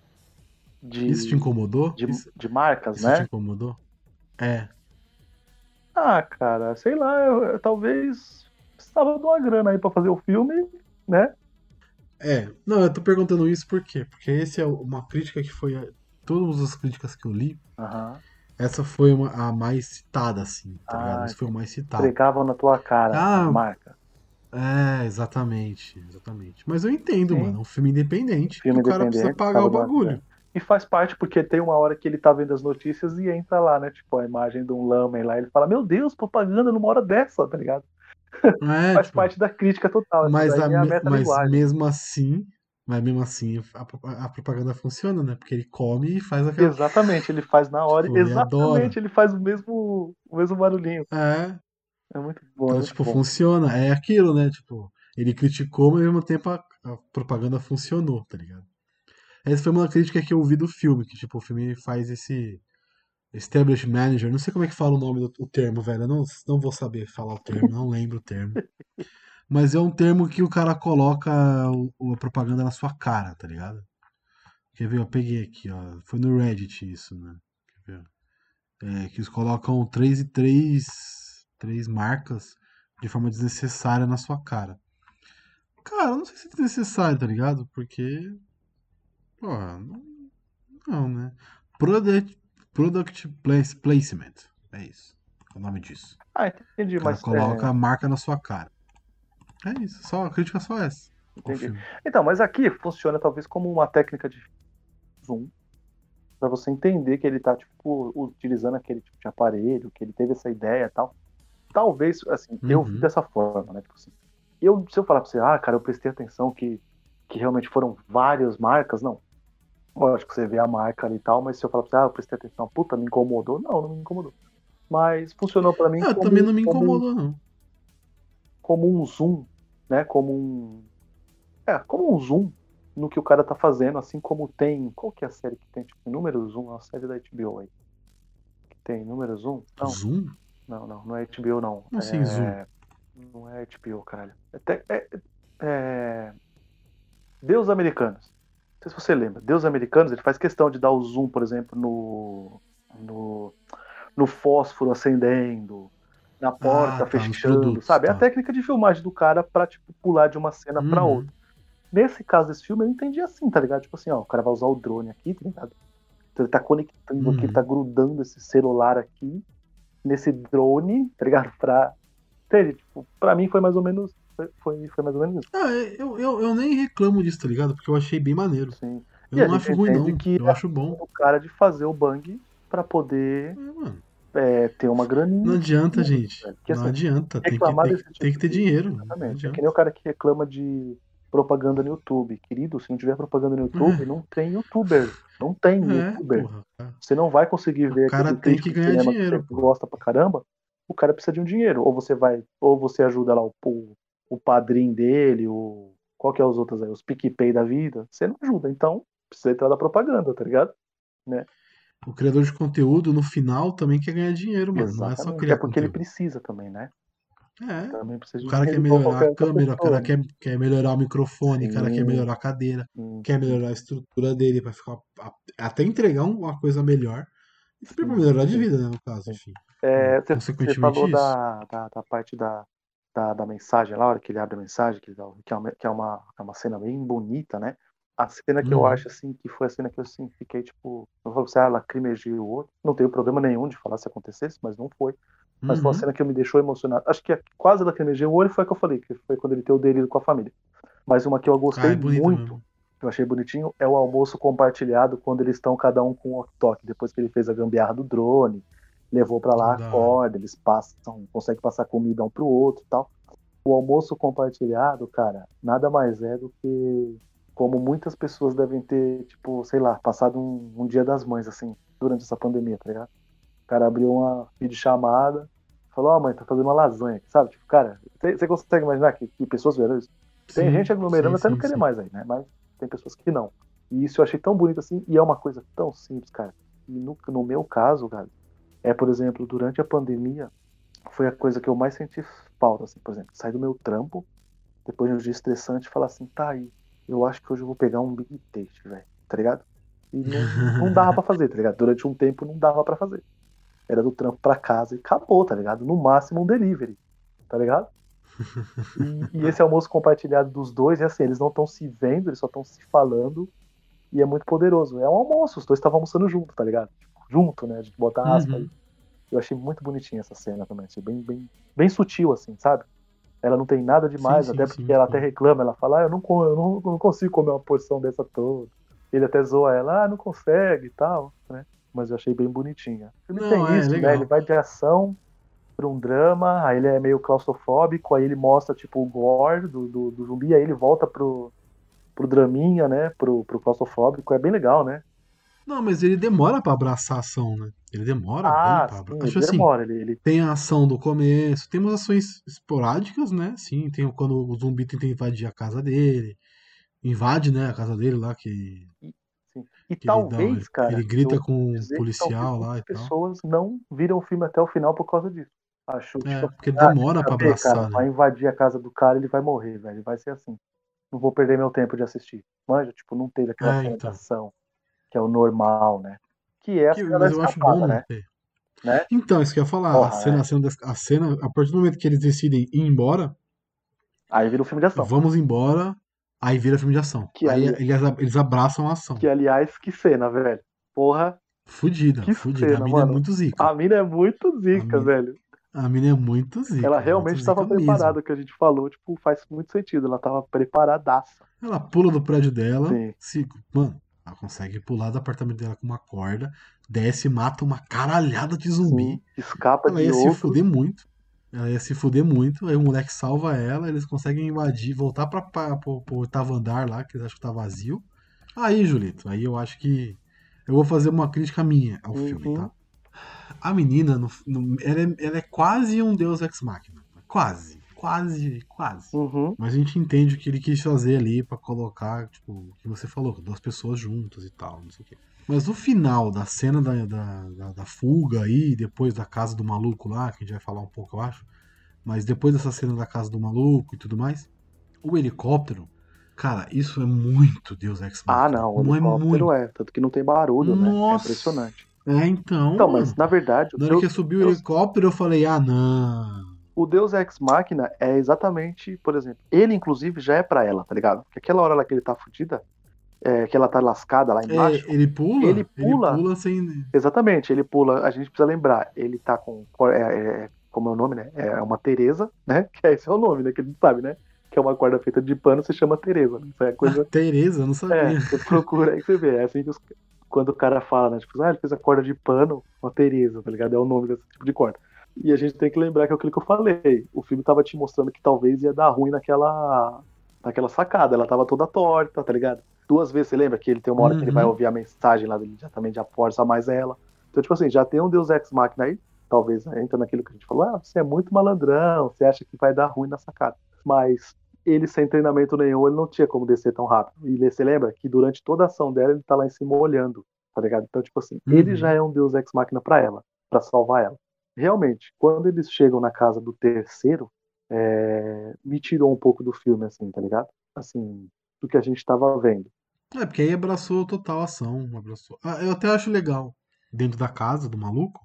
De, Isso te incomodou? de, Isso, de marcas, isso te né? incomodou? É. Ah, cara, sei lá, eu, eu talvez precisava de uma grana aí pra fazer o filme, né? É, não, eu tô perguntando isso por quê? Porque esse é uma crítica que foi. a- Todas as críticas que eu li, Aham. essa foi uma- a mais citada, assim, tá Ah, ligado? Esse foi o mais citado. Pregavam na tua cara Ah, a marca. É, exatamente, exatamente. Mas eu entendo, Sim. mano, é um filme independente. Filme o cara precisa pagar o bagulho. E faz parte porque tem uma hora que ele tá vendo as notícias e entra lá, né? Tipo, a imagem de um lamen lá. Ele fala, meu Deus, propaganda numa hora dessa, tá ligado? É, [laughs] faz tipo, parte da crítica total. Mas, a é a mas mesmo assim, Mas mesmo assim, a, a, propaganda funciona, né? Porque ele come e faz aquela. Exatamente, ele faz na hora. Tipo, exatamente, ele faz o mesmo, o mesmo barulhinho. É. É muito bom. Então, é tipo, bom. funciona. É aquilo, né? Tipo, ele criticou, mas ao mesmo tempo a, a, propaganda funcionou, tá ligado? Essa foi uma crítica que eu ouvi do filme, que tipo, o filme faz esse Established Manager, não sei como é que fala o nome do o termo, velho. Eu não, não vou saber falar o termo, não lembro o termo. [laughs] Mas é um termo que o cara coloca o, a propaganda na sua cara, tá ligado? Quer ver? Eu peguei aqui, ó. Foi no Reddit isso, né? Quer ver? É, que eles colocam três e três, três marcas de forma desnecessária na sua cara. Cara, eu não sei se é desnecessário, tá ligado? Porque. Pô, não, não né? Product, product place, Placement. É isso. É o nome disso. Ah, entendi, mas. coloca é... a marca na sua cara. É isso, só, a crítica é só essa. Entendi. Então, mas aqui funciona talvez como uma técnica de zoom para você entender que ele tá tipo utilizando aquele tipo de aparelho, que ele teve essa ideia e tal. Talvez, assim, uhum. eu vi dessa forma, né? Tipo assim, eu, se eu falar pra você, ah, cara, eu prestei atenção que, que realmente foram várias marcas, não. Lógico que você vê a marca ali e tal, mas se eu falar pra você, ah, eu prestei atenção, puta, me incomodou, não, não me incomodou. Mas funcionou para mim. Ah, como, também não me incomodou, como, não. Como um zoom né, como um é, como um zoom no que o cara tá fazendo, assim como tem, qual que é a série que tem tipo número zoom, a série da HBO aí. Que tem número zoom? Não. Zoom? Não, não, não é HBO não. Não é, zoom. Não é HBO, caralho. É, é, é, Deus Americanos. Não sei se você lembra. Deus Americanos, ele faz questão de dar o zoom, por exemplo, no no, no fósforo acendendo, na porta, ah, tá, fechando, produtos, sabe? Tá. É a tá. técnica de filmagem do cara pra, tipo, pular de uma cena uhum. pra outra. Nesse caso desse filme, eu entendi assim, tá ligado? Tipo assim, ó, o cara vai usar o drone aqui, tá ligado? Então ele tá conectando uhum. aqui, ele tá grudando esse celular aqui, nesse drone, tá ligado? Pra. Entende? Tipo, pra mim foi mais ou menos. Foi, foi mais ou menos isso. Ah, é, eu, eu, eu nem reclamo disso, tá ligado? Porque eu achei bem maneiro. Sim. Eu e não acho ruim, não. Que eu acho bom. O cara de fazer o bang pra poder. É, é, ter uma graninha. Não adianta, gente. Porque, não assim, adianta. Tem que, tem, tipo tem que ter dinheiro. Exatamente. É que nem o cara que reclama de propaganda no YouTube. Querido, se não tiver propaganda no YouTube, é. não tem youtuber. Não tem é, youtuber. Porra. Você não vai conseguir ver o cara tem que ganhar dinheiro. Que gosta pra caramba. O cara precisa de um dinheiro. Ou você vai, ou você ajuda lá o, o, o padrinho dele, o. Qual que é os outros aí? Os PicPay da vida. Você não ajuda. Então, precisa entrar da propaganda, tá ligado? Né? o criador de conteúdo, no final, também quer ganhar dinheiro, mano. Exatamente. Não é só criar É porque conteúdo. ele precisa também, né? É. Também precisa o cara quer melhorar a câmera, o cara quer, quer melhorar o microfone, o cara quer melhorar a cadeira, Sim. quer melhorar a estrutura dele para ficar até entregar uma coisa melhor. E também pra melhorar de vida, né, no caso, enfim. É, você, você falou da, da, da, parte da, da, da, mensagem lá, a hora que ele abre a mensagem, que, que, é, uma, que é, uma, é uma cena bem bonita, né? A cena que uhum. eu acho, assim, que foi a cena que eu assim, fiquei, tipo, eu falo assim, ah, lacrimejei o outro. Não tenho problema nenhum de falar se acontecesse, mas não foi. Mas uhum. foi uma cena que me deixou emocionado. Acho que quase lacrimejei o olho foi a que eu falei, que foi quando ele teve o delírio com a família. Mas uma que eu gostei ah, é muito, mesmo. que eu achei bonitinho, é o almoço compartilhado quando eles estão cada um com o walkie depois que ele fez a gambiarra do drone, levou para lá a corda, eles passam, conseguem passar comida um pro outro e tal. O almoço compartilhado, cara, nada mais é do que como muitas pessoas devem ter, tipo, sei lá, passado um, um dia das mães, assim, durante essa pandemia, tá ligado? O cara abriu uma videochamada, falou, ó, oh, mãe, tá fazendo uma lasanha, sabe? Tipo, cara, você consegue imaginar que, que pessoas viram isso? Tem sim, gente aglomerando sim, até sim, não querer mais aí, né? Mas tem pessoas que não. E isso eu achei tão bonito assim, e é uma coisa tão simples, cara. E no, no meu caso, cara, é, por exemplo, durante a pandemia, foi a coisa que eu mais senti falta, assim, por exemplo, sair do meu trampo, depois de um dia estressante, falar assim, tá aí, eu acho que hoje eu vou pegar um big taste, velho, tá ligado? E não, não dava pra fazer, tá ligado? Durante um tempo não dava pra fazer. Era do trampo pra casa e acabou, tá ligado? No máximo um delivery, tá ligado? E, e esse almoço compartilhado dos dois, é assim, eles não estão se vendo, eles só estão se falando e é muito poderoso. É um almoço, os dois estavam almoçando junto, tá ligado? Junto, né? A gente botar aspa uhum. Eu achei muito bonitinha essa cena também, achei bem, bem, bem sutil, assim, sabe? Ela não tem nada demais, sim, até sim, porque sim, ela até reclama, ela fala, ah, eu não, eu não, não consigo comer uma porção dessa toda. Ele até zoa ela, ah, não consegue e tal, né? Mas eu achei bem bonitinha. Ele não, tem é, isso, né? legal. né? Ele vai de ação para um drama, aí ele é meio claustrofóbico, aí ele mostra, tipo, o gore do, do, do zumbi, aí ele volta pro, pro draminha, né? Pro, pro claustrofóbico, é bem legal, né? Não, mas ele demora pra abraçar a ação, né? Ele demora Ah, bem pra sim, abraçar. ele Acho assim, demora, ele, ele tem a ação do começo, tem umas ações esporádicas, né? Sim, tem quando o zumbi tenta invadir a casa dele. Invade, né, a casa dele lá, que, Sim. E que ele, dá, talvez, ele, cara. ele grita com o policial lá e tal. pessoas não viram o filme até o final por causa disso. Acho É, tipo, porque ah, demora pra saber, abraçar, cara, né? vai invadir a casa do cara, ele vai morrer, velho. Vai ser assim. Não vou perder meu tempo de assistir. Manja, tipo, não teve aquela É, então. Que é o normal, né? Que é a Que- cena da mas eu acho escapada, né? ter. Né? Então, isso que eu ia falar. Porra, a, cena, é. a, cena, a cena, a partir do momento que eles decidem ir embora, Aí vira um filme de ação. vamos embora, aí vira filme de ação. Que aí ali- eles, eles abraçam a ação. Que, aliás, que cena, velho. Porra, Fudida, que fudida. cena, a mina é mano. muito zica. a mina é muito zica, A velho. A mina é muito zica. Ela realmente estava preparada, o que a gente falou, tipo, faz muito sentido. Ela tava preparadaça. Ela pula do prédio dela, Sim. se, mano, ela consegue pular do apartamento dela com uma corda, desce, mata uma caralhada de zumbi. Sim. Escapa Ela de ia se outro. fuder muito. Ela ia se fuder muito. Aí o moleque salva ela, eles conseguem invadir, voltar pra, pra, pro, pro oitavo andar lá, que eles acham que tá vazio. Aí, Julito, aí eu acho que. Eu vou fazer uma crítica minha ao Uhum. filme, tá? A menina, no- no- ela, é, ela é quase um deus ex machina. Quase. Quase, quase. Uhum. Mas a gente entende o que ele quis fazer ali pra colocar, tipo, o que você falou, duas pessoas juntas e tal, não sei o quê. Mas no final da cena da, da, da- da fuga aí, depois da casa do maluco lá, que a gente vai falar um pouco, eu acho. Mas depois dessa cena da casa do maluco e tudo mais, o helicóptero, cara, isso é muito Deus Ex Ah, Machina. não, o não é helicóptero muito. é, Tanto que não tem barulho, né? É Nossa. impressionante. É, então. Então, mas na verdade, o Na hora que eu subi o helicóptero, eu falei, ah, não. O Deus Ex Machina é exatamente, por exemplo, ele inclusive já é pra ela, tá ligado? Porque aquela hora lá que ele tá fudida, é, que ela tá lascada lá embaixo, É, ele pula? Ele pula. Ele pula sem. Exatamente, ele pula. A gente precisa lembrar, ele tá com. É, é- como é o nome, né? É uma Tereza, né? [laughs] Que esse é o nome, né? Que a gente sabe, né? Que é uma corda feita de pano, se chama Tereza. né? Isso é coisa. Tereza, eu não É, sabia. você procura aí que você vê. É assim que os- quando o cara fala, né? Tipo, ah, ele fez a corda de pano com a Tereza, tá ligado? É o nome desse tipo de corda. E a gente tem que lembrar que é aquilo que eu falei. O filme tava te mostrando que talvez ia dar ruim naquela. naquela sacada. Ela tava toda torta, tá ligado? Duas vezes, você lembra que ele tem uma hora que ele Uhum. vai ouvir a mensagem lá dele, já também já força mais ela. Então, tipo assim, já tem um Deus Ex Machina aí, talvez entra naquilo que a gente falou, ah, você é muito malandrão, você acha que vai dar ruim na sacada. Mas ele sem treinamento nenhum, ele não tinha como descer tão rápido. E você lembra que durante toda a ação dela, ele tá lá em cima olhando, tá ligado? Então, tipo assim, Uhum. ele já é um Deus Ex Machina pra ela, pra salvar ela. Realmente, quando eles chegam na casa do terceiro, é, me tirou um pouco do filme, assim, tá ligado? Assim, do que a gente tava vendo. É, porque aí abraçou total ação. Abraçou. Ah, eu até acho legal dentro da casa do maluco,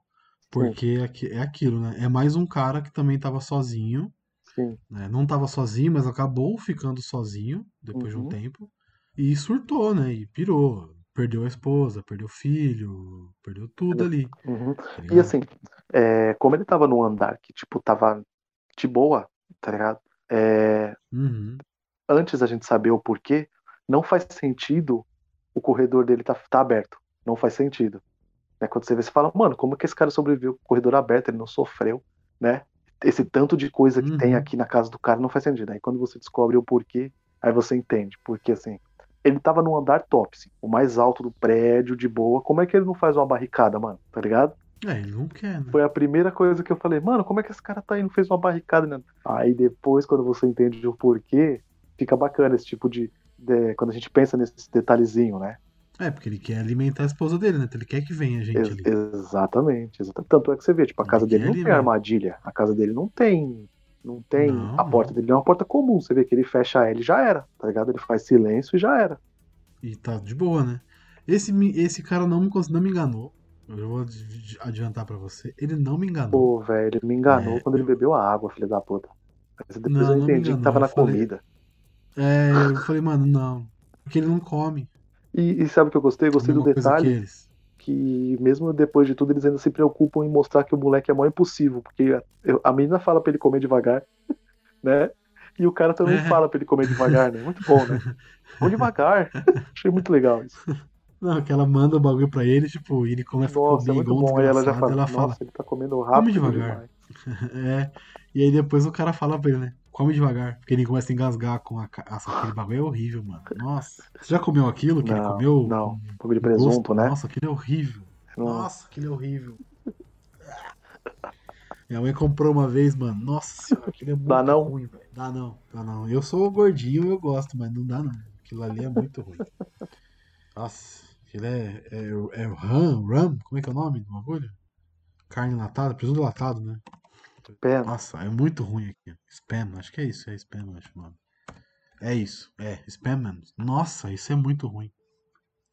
porque é aqui- é aquilo, né? É mais um cara que também tava sozinho, Sim. né? Não tava sozinho, mas acabou ficando sozinho depois de um Uhum. tempo. E surtou, né? E pirou. Perdeu a esposa, perdeu o filho, perdeu tudo ali. Uhum. tá E assim, é, como ele tava num andar que, tipo, tava de boa, tá ligado? É, Uhum. antes da gente saber o porquê, não faz sentido o corredor dele tá, tá aberto. Não faz sentido. Né? Quando você vê, você fala, mano, como que esse cara sobreviveu com o corredor aberto? Ele não sofreu, né? Esse tanto de coisa que Uhum. tem aqui na casa do cara não faz sentido. Aí quando você descobre o porquê, aí você entende. Porque assim, ele tava num andar top, assim, o mais alto do prédio, de boa. Como é que ele não faz uma barricada, mano? Tá ligado? É, ele não quer, né? Foi a primeira coisa que eu falei, mano, como é que esse cara tá aí, não fez uma barricada, né? Aí depois, quando você entende o porquê, fica bacana esse tipo de. de- quando a gente pensa nesse detalhezinho, né? É, porque ele quer alimentar a esposa dele, né? Então ele quer que venha gente Ex- ali. exatamente, exatamente. Tanto é que você vê, tipo, a Ele casa dele não tem armadilha, a casa dele não tem. Não tem. Não, a porta dele é uma porta comum. Você vê que ele fecha ela e já era, tá ligado? Ele faz silêncio e já era. E tá de boa, né? Esse, esse cara não me, não me enganou. Eu vou adi- adiantar pra você. Ele não me enganou. Pô, velho, ele me enganou É, quando ele eu- bebeu a água, filho da puta. Mas depois Não, eu entendi que enganou, tava eu na falei- comida. É, eu falei, mano, não. Porque ele não come. E, e sabe o que eu gostei? Eu gostei do que detalhe. Que mesmo depois de tudo, eles ainda se preocupam em mostrar que o moleque é mó impossível, porque a, a menina fala pra ele comer devagar, [laughs] né? E o cara também É. fala pra ele comer devagar, né? Muito bom, né? [laughs] Vamos devagar. Achei muito legal isso. Não, que ela manda o bagulho pra ele, tipo, e ele começa a Nossa, é comer muito igual bom. Ela já fala, ela nossa, fala, ele tá comendo rápido devagar." demais. [laughs] é. E aí depois o cara fala pra ele, né? Come devagar, porque ele começa a engasgar com a, Nossa, aquele bagulho é horrível, mano. Nossa. Você já comeu aquilo que ele Não, comeu? não. Um pouco de gosto? presunto, né? Nossa, aquilo é horrível. Não- Nossa, aquilo é horrível. Minha mãe comprou uma vez, mano. Nossa senhora, aquilo é muito Dá não? ruim, velho. Dá não, dá não. Eu sou gordinho, eu gosto, mas não dá não. Aquilo ali é muito ruim. Nossa, aquilo é. É, é ram, ram? Como é que é o nome do bagulho? Carne latada, presunto latado, né? Pena. Nossa, é muito ruim aqui. Spam, acho que é isso, é spam, acho o nome. É isso, é, spam, mano. Nossa, isso é muito ruim.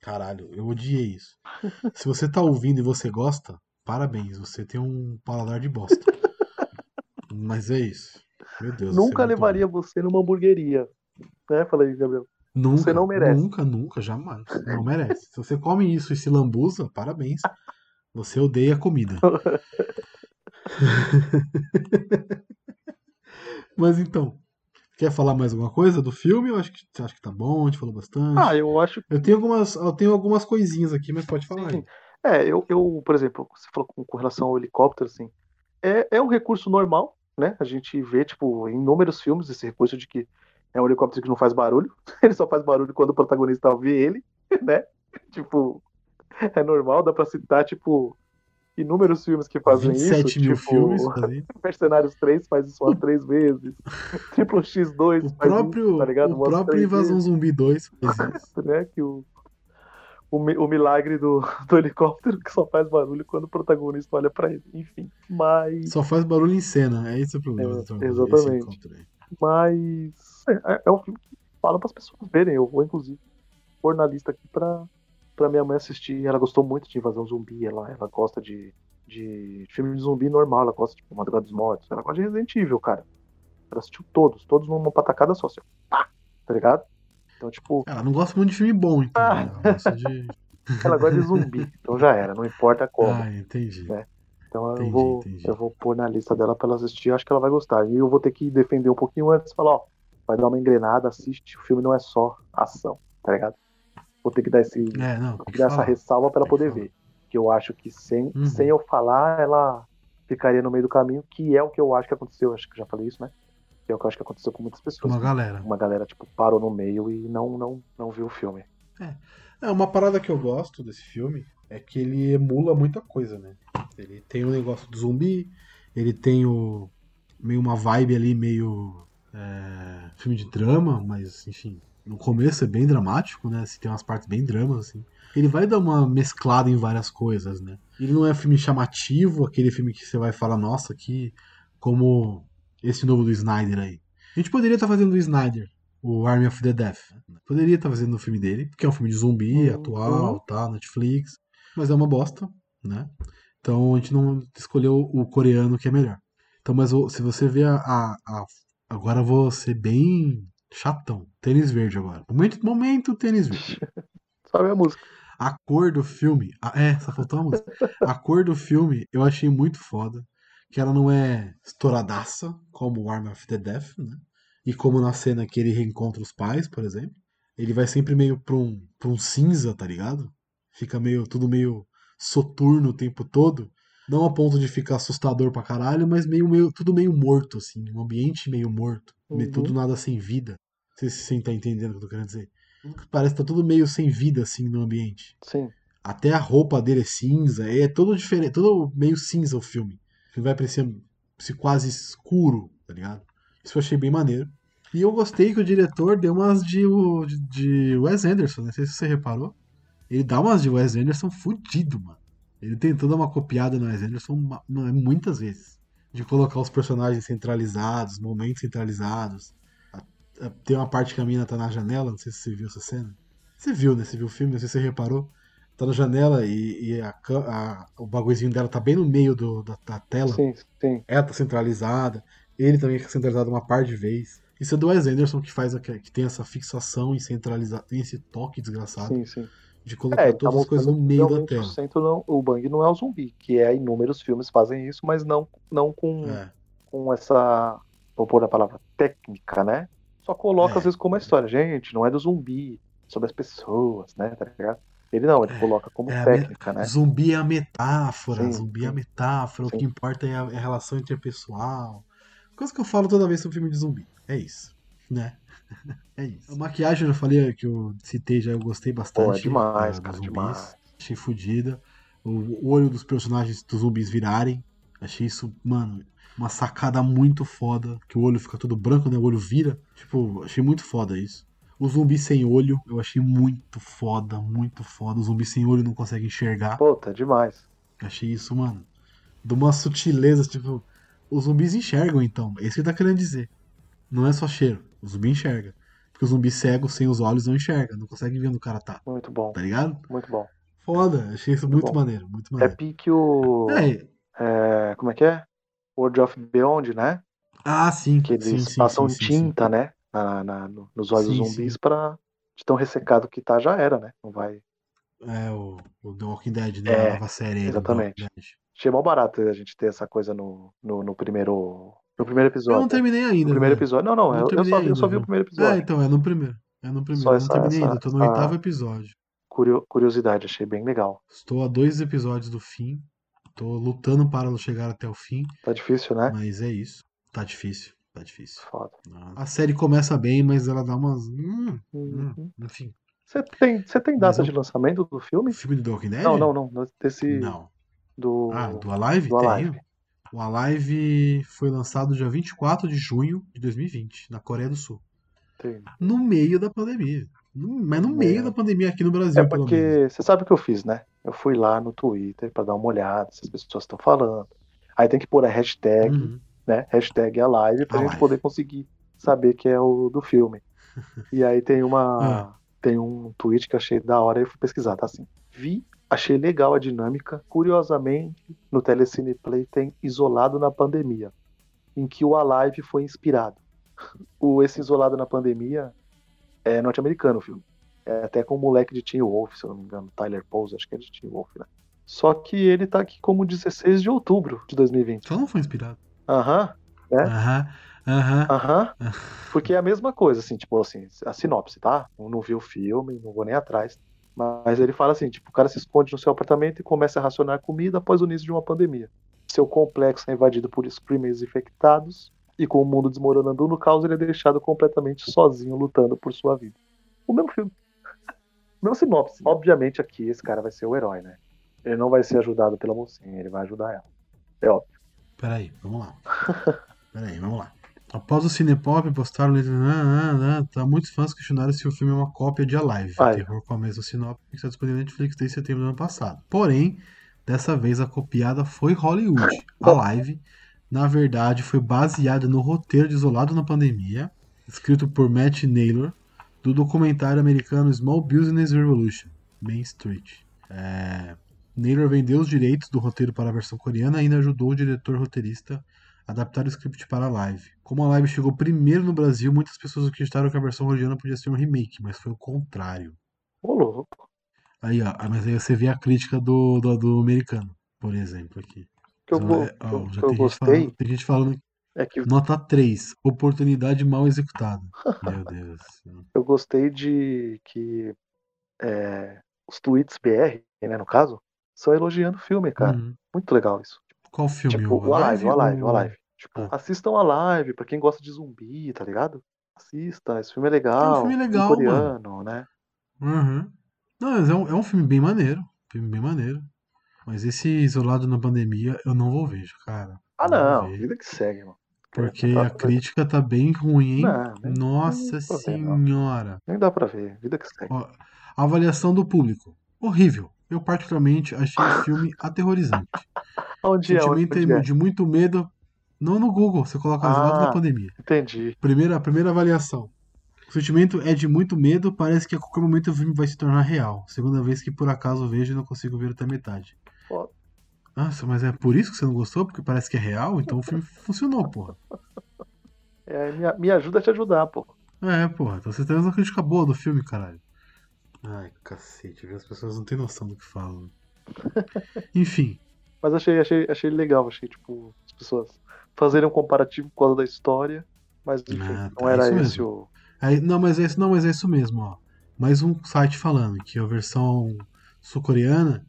Caralho, eu odiei isso. [laughs] Se você tá ouvindo e você gosta, parabéns, você tem um paladar de bosta. Mas é isso. Meu Deus. é Nunca levaria você numa hamburgueria. Né? Fala aí, Gabriel. ruim. Nunca, você não merece. Nunca, nunca, jamais. Não merece. Se você come isso e se lambuza, parabéns. Você odeia comida. [laughs] [laughs] Mas então, quer falar mais alguma coisa do filme? Eu acho que, você acha que tá bom, a gente falou bastante. Ah, eu acho Eu tenho algumas, eu tenho algumas coisinhas aqui, mas pode falar. Sim. É, eu, eu, por exemplo, você falou com, com relação ao helicóptero, assim, é, é um recurso normal, né? A gente vê, tipo, em inúmeros filmes esse recurso de que é um helicóptero que não faz barulho, [laughs] ele só faz barulho quando o protagonista vê ele, [laughs] né? Tipo, é normal, dá pra citar, tipo, inúmeros filmes que fazem 27 isso, mil tipo, filmes. [laughs] Mercenários 3 faz isso umas três vezes, [laughs] Triple X2 O faz próprio, isso, tá ligado? o próprio Invasão vezes Zumbi 2 fez [laughs] isso. né? Que o, o, o milagre do, do helicóptero que só faz barulho quando o protagonista olha pra ele. Enfim, mas. Só faz barulho em cena, é esse o problema. É, Tornado, exatamente. Mas. É, é um filme que fala pras pessoas verem. Eu vou, inclusive, pôr na lista aqui pra, pra minha mãe assistir. Ela gostou muito de Invasão Zumbi. Ela, ela gosta de, de filme de zumbi normal. Ela gosta de tipo, Madrugada dos Mortos. Ela gosta de Resident Evil, cara. Ela assistiu todos, todos numa patacada só, assim. Pá! Tá ligado? Então, tipo, Ela não gosta muito de filme bom, então. Ah. né? Ela gosta de. [laughs] ela gosta de zumbi. Então já era, não importa como. Ah, entendi. É. Então eu Entendi, vou, entendi. eu vou pôr na lista dela pra ela assistir, eu acho que ela vai gostar. E eu vou ter que defender um pouquinho antes, falar, ó, vai dar uma engrenada, assiste, o filme não é só ação, tá ligado? Vou ter que dar, esse, É, não, que dar essa ressalva pra ela poder ver. Que eu acho que sem, Uhum. sem eu falar, ela ficaria no meio do caminho, que é o que eu acho que aconteceu, acho que já falei isso, né? Que é o que eu acho que aconteceu com muitas pessoas. Uma galera. Uma galera, tipo, parou no meio e não, não, não viu o filme. É, uma parada que eu gosto desse filme é que ele emula muita coisa, né? Ele tem o negócio do zumbi, ele tem o meio uma vibe ali, meio é, filme de drama, mas enfim, no começo é bem dramático, né? Assim, tem umas partes bem dramas, assim. Ele vai dar uma mesclada em várias coisas, né? Ele não é filme chamativo, aquele filme que você vai falar, nossa, que como esse novo do Snyder aí. A gente poderia estar fazendo o Snyder, o Army of the Death. Poderia estar fazendo o filme dele, porque é um filme de zumbi, Uhum. atual, tá, Netflix, mas é uma bosta, né? Então a gente não escolheu o coreano que é melhor. Então, mas se você vê a, a- a- Agora eu vou ser bem chatão. Tênis verde agora. Momento, momento tênis verde. [laughs] Sabe a música? A cor do filme. ah, é, só faltou a música. A cor do filme eu achei muito foda. Que ela não é estouradaça, como o Arm of the Death, né? E como na cena que ele reencontra os pais, por exemplo. Ele vai sempre meio pra um, pra um cinza, tá ligado? Fica meio tudo meio soturno o tempo todo. Não a ponto de ficar assustador pra caralho, mas meio, meio tudo meio morto, assim. Um ambiente meio morto. meio Uhum. Tudo nada sem vida. Não sei se você tá entendendo o que eu tô querendo dizer. Parece que tá tudo meio sem vida, assim, no ambiente. Sim. Até a roupa dele é cinza, é todo diferente, todo meio cinza o filme. O filme vai parecer se quase escuro, tá ligado? Isso eu achei bem maneiro. E eu gostei que o diretor deu umas de, de- Wes Anderson, não sei se você reparou. Ele dá umas de Wes Anderson fudido, mano. Ele tentou dar uma copiada no Wes Anderson ma- ma- muitas vezes. De colocar os personagens centralizados, momentos centralizados. A- Tem uma parte que a mina tá na janela, não sei se você viu essa cena. Você viu, né? Você viu o filme, não sei se você reparou. Tá na janela e, e a a- o bagulhozinho dela tá bem no meio do- da, da tela. Sim, sim. Ela tá centralizada. Ele também fica centralizado uma par de vez. Isso é do Wes Anderson que faz a- que tem essa fixação em centralizar, tem esse toque desgraçado Sim, sim. de colocar É, tá todas as coisas no que meio da tela. Não, o Bang não é o zumbi, que é inúmeros filmes fazem isso, mas não, não com, É. com essa, vou pôr a palavra, técnica, né? Só coloca É. às vezes como uma história. Gente, não é do zumbi, é sobre as pessoas, né? Tá ligado? Ele não, ele É, coloca como é a técnica, né? Zumbi é a metáfora, Sim, zumbi é a sim. metáfora, o Sim. que importa é a, é a relação interpessoal. Coisa que eu falo toda vez sobre filme de zumbi. É isso, né? [laughs] É isso. A maquiagem, eu já falei que eu citei já, eu gostei bastante. Pô, é demais, cara, dos demais. Achei fodida. O, o olho dos personagens dos zumbis virarem. Achei isso, mano, uma sacada muito foda. Que o olho fica todo branco, né? O olho vira. Tipo, achei muito foda isso. O zumbi sem olho, eu achei muito foda, muito foda. O zumbi sem olho não consegue enxergar. Pô, tá demais. Achei isso, mano. De uma sutileza, tipo. Os zumbis enxergam, então. É isso que ele tá querendo dizer. Não é só cheiro. O zumbi enxerga. Porque o zumbi cego, sem os olhos, não enxerga. Não consegue ver onde o cara tá. Muito bom, Tá ligado? muito bom. Foda. Achei isso muito bom. maneiro. Muito É maneiro. pique o. É. é, como é que é? World of Beyond, né? Ah, sim. Que eles sim, sim, passam sim, tinta, né? Na, na- no- nos olhos dos zumbis pra. De tão ressecado que tá, já era, né? Não vai. É, o, o The Walking Dead, né? É, a nova série exatamente. Achei mal barato a gente ter essa coisa no, no, no primeiro. No primeiro episódio. Eu não terminei ainda. No primeiro né? episódio. Não, não, Não eu, eu só, eu ainda, só vi viu? o primeiro É, episódio. então, é no primeiro. É no primeiro. Só eu não essa- terminei essa- ainda. Tô no essa- oitavo episódio. Curio- curiosidade, achei bem legal. Estou a dois episódios do fim. Tô lutando para chegar até o fim. Tá difícil, né? Mas é isso. Tá difícil. Tá difícil. Foda. A série começa bem, mas ela dá umas. Hum, hum, Uhum. enfim. Você tem, você tem data eu- de lançamento do O filme? filme do Walking Dead? Não, não, não. não, Desse. Não. Do. Ah, do Alive? do Alive. Tenho. O Alive foi lançado dia 24 de junho de 2020, na Coreia do Sul. tem- No meio da pandemia. Mas no É. meio da pandemia aqui no Brasil, É porque você sabe o que eu fiz, né? Eu fui lá no Twitter pra dar uma olhada se as pessoas estão falando. Aí tem que pôr a hashtag, Uhum. né? Hashtag a live pra A gente live. poder conseguir saber que é o do filme. E aí tem uma. [laughs] Ah. Tem um tweet que eu achei da hora e eu fui pesquisar, tá assim. Vi, achei legal a dinâmica. Curiosamente, no Telecine Play tem Isolado na Pandemia, em que o Alive foi inspirado. [laughs] O Esse Isolado na Pandemia é norte-americano o filme. É até com o moleque de Teen Wolf, se eu não me engano, Tyler Pose, acho que é de Teen Wolf, né? Só que ele tá aqui como 16 de outubro de 2020. Só não foi inspirado. Aham, É? Aham, aham. aham. [laughs] Porque é a mesma coisa, assim, tipo assim, a sinopse, tá? Eu não vi o filme, não vou nem atrás. Mas ele fala assim, tipo, o cara se esconde no seu apartamento e começa a racionar comida após o início de uma pandemia. Seu complexo é invadido por screamers infectados e com o mundo desmoronando no caos, ele é deixado completamente sozinho lutando por sua vida. O mesmo filme. [laughs] Mesma sinopse. Obviamente aqui esse cara vai ser o herói, né? Ele não vai ser ajudado pela mocinha, ele vai ajudar ela. É óbvio. Peraí, vamos lá. [laughs] Peraí, vamos lá. Após o Cinepop postar no ah, tá, muitos fãs questionaram se o filme é uma cópia de Alive, é. terror com a mesma sinopse que está disponível na Netflix desde setembro do ano passado. Porém, dessa vez a copiada foi Hollywood. Alive, [laughs] na verdade, foi baseada no roteiro de Isolado na Pandemia, escrito por Matt Naylor, do documentário americano Small Business Revolution, Main Street. É, Naylor vendeu os direitos do roteiro para a versão coreana e ainda ajudou o diretor roteirista a adaptar o script para a live. Como a live chegou primeiro no Brasil, muitas pessoas acreditaram que a versão coreana podia ser um remake, mas foi o contrário. Ô, louco. Aí, ó, mas aí você vê a crítica do, do, do americano, por exemplo, aqui. Que eu, go- é, que eu, que gostei falando, tem gente falando é que nota 3, oportunidade mal executada. [laughs] Meu Deus. eu gostei de que é, os tweets BR, né, no caso, são elogiando o filme, cara. Uhum. Muito legal isso. Qual filme? tipo, o Alive, o Alive, o Alive. Tipo, Ah. assistam a live, pra quem gosta de zumbi, tá ligado? Assista, esse filme é legal. É um filme legal, coreano, né? Uhum. Não, mas é um, é um filme bem maneiro. Filme bem maneiro. Mas esse Isolado na Pandemia eu não vou ver, cara. Ah, Não não, vida que segue, mano. Porque a crítica tá bem ruim, hein? Não, nem- Nossa nem pra ver, senhora. Nem dá pra ver, vida que segue. Ó, avaliação do público. Horrível. Eu particularmente achei o filme aterrorizante. [laughs] Onde é? Onde, Sentimento é? de muito medo. Não no Google, você coloca Isolado Ah. na Pandemia. Entendi. Primeira, primeira avaliação. O sentimento é de muito medo, parece que a qualquer momento o filme vai se tornar real. Segunda vez que por acaso vejo e não consigo ver até metade. Nossa, mas é por isso que você não gostou? Porque parece que é real? Então o filme funcionou, porra. É, me, me ajuda a te ajudar, pô. É, porra. Então você tem uma crítica boa do filme, caralho. Ai, cacete, viu? as pessoas não têm noção do que falam. [laughs] Enfim, Mas achei, achei, achei legal, achei, tipo, as pessoas fazerem um comparativo por causa da história, mas enfim, Ah, tá, não era isso esse mesmo. o. Aí, não, mas é isso, não, mas é isso mesmo, ó. Mais um site falando que a versão sul-coreana,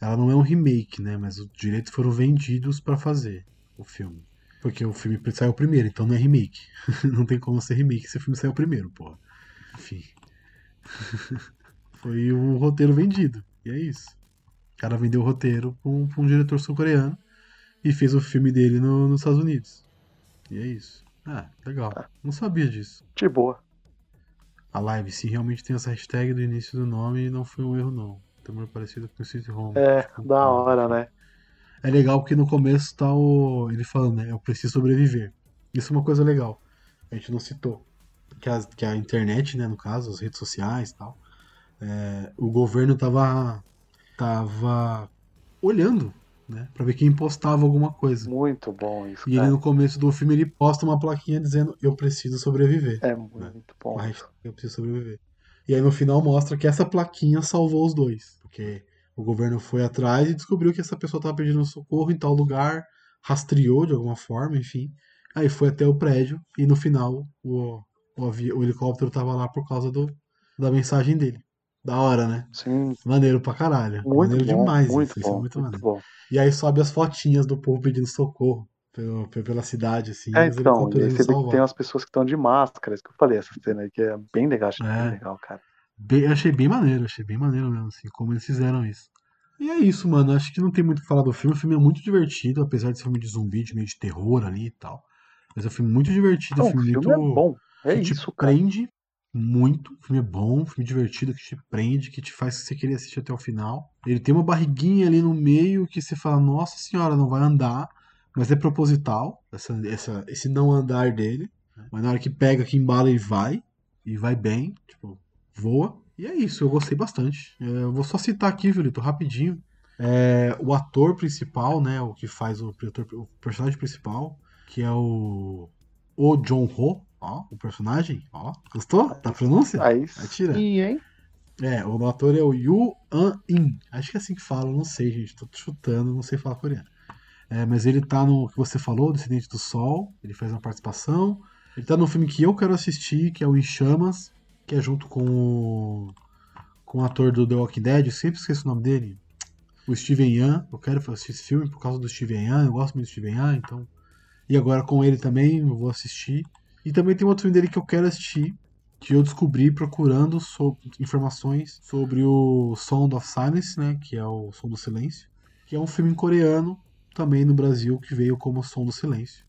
ela não é um remake, né? Mas os direitos foram vendidos pra fazer o filme. Porque o filme saiu primeiro, então não é remake. [laughs] não tem como ser remake se o filme saiu primeiro, porra. Enfim. [laughs] Foi o roteiro vendido. E é isso. O cara vendeu o roteiro pra um, pra um diretor sul-coreano e fez o filme dele no- nos Estados Unidos. E é isso. Ah, legal. Não sabia disso. De boa. A live, se realmente tem essa hashtag do início do nome, não foi um erro, não. Temor parecido com o Sweet Home. É, Tipo, da hora, né? É legal porque no começo tá o. ele falando, né? Eu preciso sobreviver. Isso é uma coisa legal. A gente não citou. Que a, que a internet, né, no caso, as redes sociais e tal. é, o governo tava. tava olhando, né? Pra ver quem postava alguma coisa. Muito bom isso, E ele cara. no começo do filme ele posta uma plaquinha dizendo eu preciso sobreviver. É muito bom. Com a hashtag eu preciso sobreviver. E aí no final mostra que essa plaquinha salvou os dois. Porque o governo foi atrás e descobriu que essa pessoa estava pedindo socorro em tal lugar, rastreou de alguma forma, enfim. Aí foi até o prédio e no final o, o, o helicóptero tava lá por causa do, da mensagem dele. Da hora, né? Sim, Maneiro pra caralho. muito maneiro bom. demais muito isso. Isso é bom, muito muito maneiro. bom. E aí sobe as fotinhas do povo pedindo socorro pelo, pela cidade, assim. É, então, você vê que tem umas pessoas que estão de máscara, isso que eu falei, essa cena aí que é bem legal, achei É. bem legal, cara. Bem- eu achei bem maneiro, achei bem maneiro mesmo, assim, como eles fizeram isso. E é isso, mano. Acho que não tem muito o que falar do filme. O filme é muito divertido, apesar de ser um filme de zumbi, de meio de terror ali e tal. Mas é um filme muito divertido, Não, um o filme filme muito. é bom. É que te isso, cara. prende muito. O filme é bom, um filme divertido que te prende, que te faz você querer assistir até o final. Ele tem uma barriguinha ali no meio que você fala, nossa senhora, não vai andar. Mas é proposital, essa, essa- esse não andar dele. né? Mas na hora que pega, que embala, ele vai. E vai bem, tipo, voa. E é isso, eu gostei bastante. É, Eu vou só citar aqui, Violito, rapidinho. É, o ator principal, né, o que faz o, o personagem principal, que é o o John Ho, ó, o personagem, ó, gostou da pronúncia? Aí Atira. sim, hein? É, o ator é o Yu An In, acho que é assim que fala, não sei, gente, tô chutando, não sei falar coreano. É, mas ele tá no que você falou, Descendente do Sol, ele faz uma participação. Ele tá no filme que eu quero assistir, que é o Em Chamas, que é junto com o, com o ator do The Walking Dead, eu sempre esqueço o nome dele, o Steven Yeun. Eu quero assistir esse filme por causa do Steven Yeun, eu gosto muito do Steven Yeun, então. E agora com ele também, eu vou assistir. E também tem outro filme dele que eu quero assistir, que eu descobri procurando so- informações sobre o Sound of Silence, né, que é o Som do Silêncio, que é um filme coreano, também no Brasil, que veio como Som do Silêncio,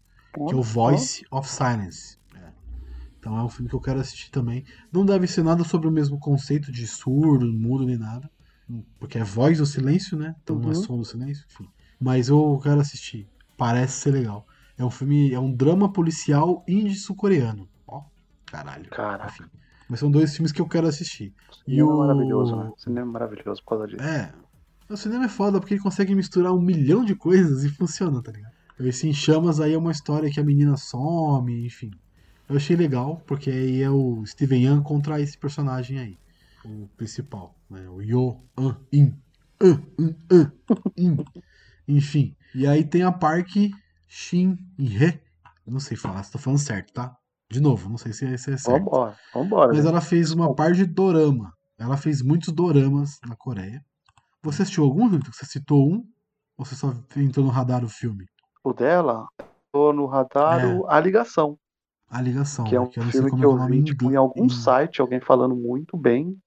que é o Voice of Silence. É. Então é um filme que eu quero assistir também. Não deve ser nada sobre o mesmo conceito de surdo, mudo nem nada, porque é voz do silêncio, né? Então não é Uhum. som do silêncio, enfim. Mas eu quero assistir. Parece ser legal. É um filme, é um drama policial indie-sul-coreano. Ó, caralho. Caraca. Enfim. Mas são dois filmes que eu quero assistir. O E cinema o- é maravilhoso, né? O cinema é maravilhoso por causa disso. É. O cinema é foda porque ele consegue misturar um milhão de coisas e funciona, tá ligado? Esse Em Chamas aí é uma história que a menina some, enfim. Eu achei legal, porque aí é o Steven Yeun contra esse personagem aí. O principal, né? O Yo An In. An, An, An, In. Enfim. E aí tem a Park Shin. Eu não sei falar se tô falando certo, tá? De novo, não sei se é, se é certo. Vambora, vambora. Mas né? ela fez uma parte de dorama. Ela fez muitos doramas na Coreia. Você assistiu algum, Hilton? Você citou um? Ou você só entrou no radar o filme? O dela, tô no radar É. A Ligação, A Ligação. que é né? um sei filme que eu vi em tipo, em algum site, alguém falando muito bem.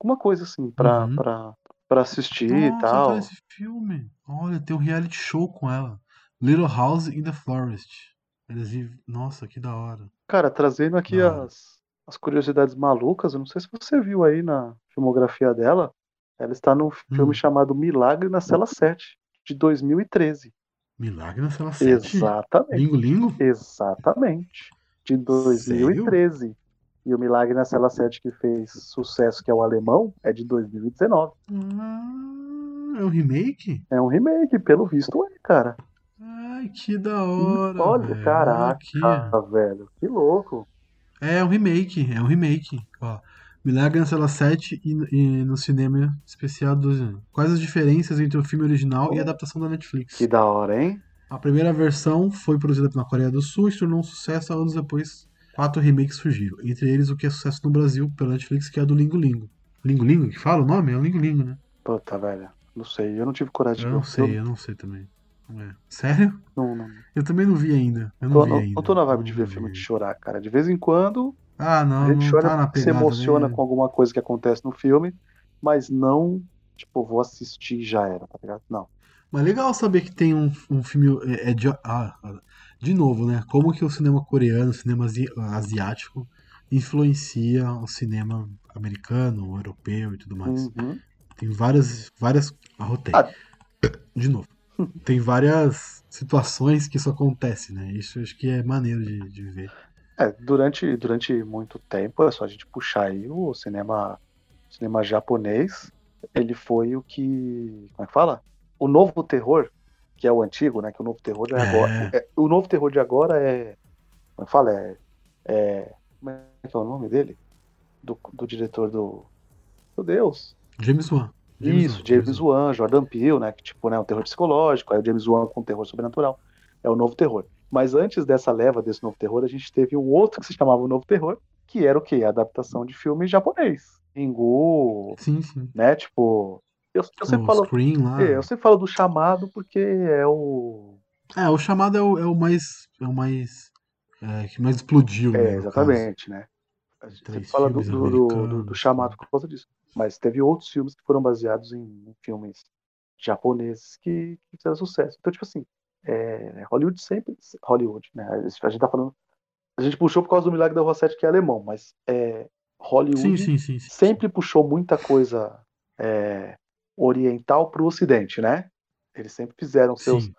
Alguma coisa assim, pra, Uhum. pra, pra assistir e Nossa, tal. então esse filme. Olha, tem um reality show com ela. Little House in the Forest. Eles vivem- Nossa, que da hora. Cara, trazendo aqui hora. as, as curiosidades malucas, eu não sei se você viu aí na filmografia dela. Ela está num filme Hum. chamado Milagre na Cela 7, de 2013. Milagre na Cela 7. Exatamente. Lingo Lingo? Exatamente. De 2013. E o Milagre na Cela 7 que fez sucesso, que é o alemão, é de 2019. Ah, é um remake? É um remake, pelo visto é, cara. Ai, que da hora. Olha, velho. caraca, aqui, velho. Que louco. É um remake, é um remake. Ó, Milagre na Cela 7 e, e no cinema especial do. Quais as diferenças entre o filme original e a adaptação da Netflix? Que da hora, hein? A primeira versão foi produzida na Coreia do Sul e se tornou um sucesso. Anos depois, quatro remakes surgiram. Entre eles, o que é sucesso no Brasil pela Netflix, que é a do Lingo Lingo. Lingo Lingo? Que fala o nome? É o Lingo Lingo, né? Puta, velho. Não sei, eu não tive coragem de Eu não sei, eu não sei também. É. Sério? Não, não. Eu também não vi ainda. Eu não Tô, vi não, ainda. não tô na vibe de ver filme de chorar, cara. De vez em quando Ah, não, a gente não chora, tá na se pegada. emociona né? com alguma coisa que acontece no filme, mas não, tipo, vou assistir e já era, tá ligado? Não. Mas legal saber que tem um, um filme. É, é de, ah, ah, de novo, né? Como que o cinema coreano, o cinema asi- asiático, influencia o cinema americano, o europeu e tudo mais. Uhum. Tem várias. várias arrotei. Ah. [coughs] De novo. Tem várias situações que isso acontece, né? Isso acho que é maneiro de, de ver. É, durante, durante muito tempo, é só a gente puxar aí o cinema, cinema japonês, ele foi o que, como é que fala? O novo terror, que é o antigo, né? Que o novo terror é, É. agora. é- o novo terror de agora é, como é que fala? É, é, como é que é o nome dele? Do, do diretor do, do Deus. James Wan. Isso, James Wan, Jordan Peele, né? Que tipo, né, um terror psicológico, aí o James Wan com terror sobrenatural. É o novo terror. Mas antes dessa leva desse novo terror, a gente teve um outro que se chamava o novo terror, que era o quê? A adaptação de filme japonês. Ringu, Sim, sim. né? Tipo. Eu, eu sempre falo. Scream lá. é, eu sempre falo do chamado porque é o. É, o chamado é o, é o mais. É o mais. é, que mais explodiu, né? É, no exatamente, né? A gente Três sempre fala do, do, do- do- chamado por causa disso. Mas teve outros filmes que foram baseados em, filmes japoneses que, que fizeram sucesso. Então, tipo assim, é, Hollywood sempre. Hollywood, né? A gente tá falando. A gente puxou por causa do Milagre da Rua 7, que é alemão, mas é, Hollywood sim, sim. sim. sempre puxou muita coisa é, oriental pro ocidente, né? Eles sempre fizeram seus, Sim.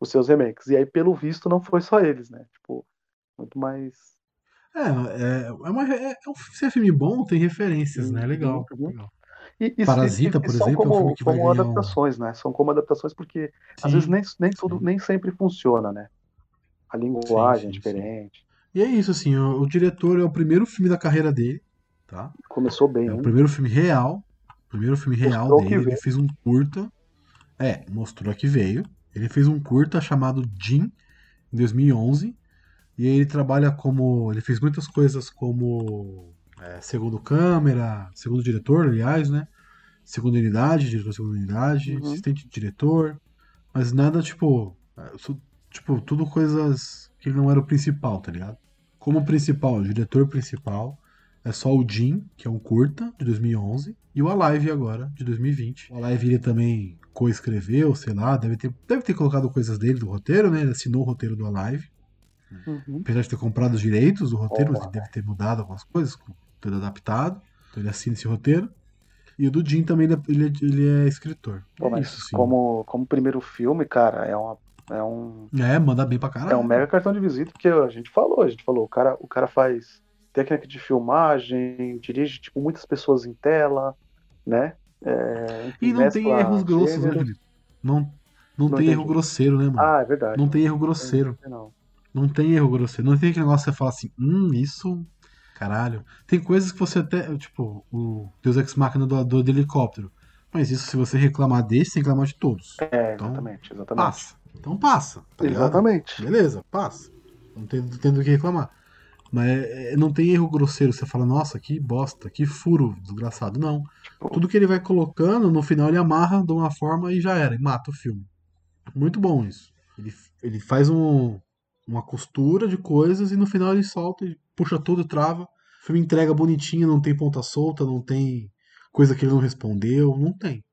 os seus remakes. E aí, pelo visto, não foi só eles, né? Tipo, muito mais. É, é, é, uma, é, é um, é filme bom, tem referências, né? Legal. Uhum. legal. E, e- Parasita, e- por exemplo, é um como, filme que como ganhar um- adaptações, né? São como adaptações porque às Sim. vezes nem, nem tudo, sim. nem sempre funciona, né? A linguagem sim, é diferente. E é isso, assim, o, o diretor é o primeiro filme da carreira dele, tá? Começou bem, É o hein? primeiro filme real. Primeiro filme real Mostrou dele. Ele fez um curta. É, mostrou que veio. Ele fez um curta chamado Jin, em 2011. E ele trabalha como. Ele fez muitas coisas como. é, segundo câmera, segundo diretor, aliás, né? Segunda unidade, diretor de segunda unidade, Uhum. assistente de diretor. Mas nada tipo. é, Tipo, tudo coisas que ele não era o principal, tá ligado? Como principal, diretor principal é só o Jim, que é um curta, de 2011, e o Alive agora, de 2020. O Alive ele também coescreveu, sei lá, deve ter, deve ter colocado coisas dele do roteiro, né? Ele assinou o roteiro do Alive. Uhum. Apesar de ter comprado os direitos do roteiro, mas Porra, ele deve ter mudado algumas coisas, tudo adaptado. Então ele assina esse roteiro. E o do Jim também, ele é, ele é- ele é escritor. Pô, é mas isso, sim. como, como primeiro filme, cara, é, uma, é um. É, manda bem pra caralho. É um mega cartão de visita, porque a gente falou, a gente falou, o cara, o cara faz técnica de filmagem, dirige tipo muitas pessoas em tela, né? É, E não tem erros grossos, né. Felipe? Não, não, Não tem erro grosseiro, né, mano? Ah, é verdade. não tem erro grosseiro. Não. Não tem erro grosseiro. Não tem aquele negócio que você fala assim, hum, isso. Caralho. Tem coisas que você até. Tipo, o Deus Ex Machina do, do, do helicóptero. Mas isso, se você reclamar desse, tem que reclamar de todos. É, Então, exatamente, exatamente. Passa. Então passa. Tá ligado? exatamente. Beleza, passa. Não tem, não tem do que reclamar. Mas é, não tem erro grosseiro. Você fala, nossa, que bosta, que furo desgraçado. Não. Tudo que ele vai colocando, no final ele amarra de uma forma e já era, e mata o filme. Muito bom isso. Ele, ele faz um, uma costura de coisas e no final ele solta e puxa tudo, trava. O filme entrega bonitinho, não tem ponta solta, não tem coisa que ele não respondeu, não tem.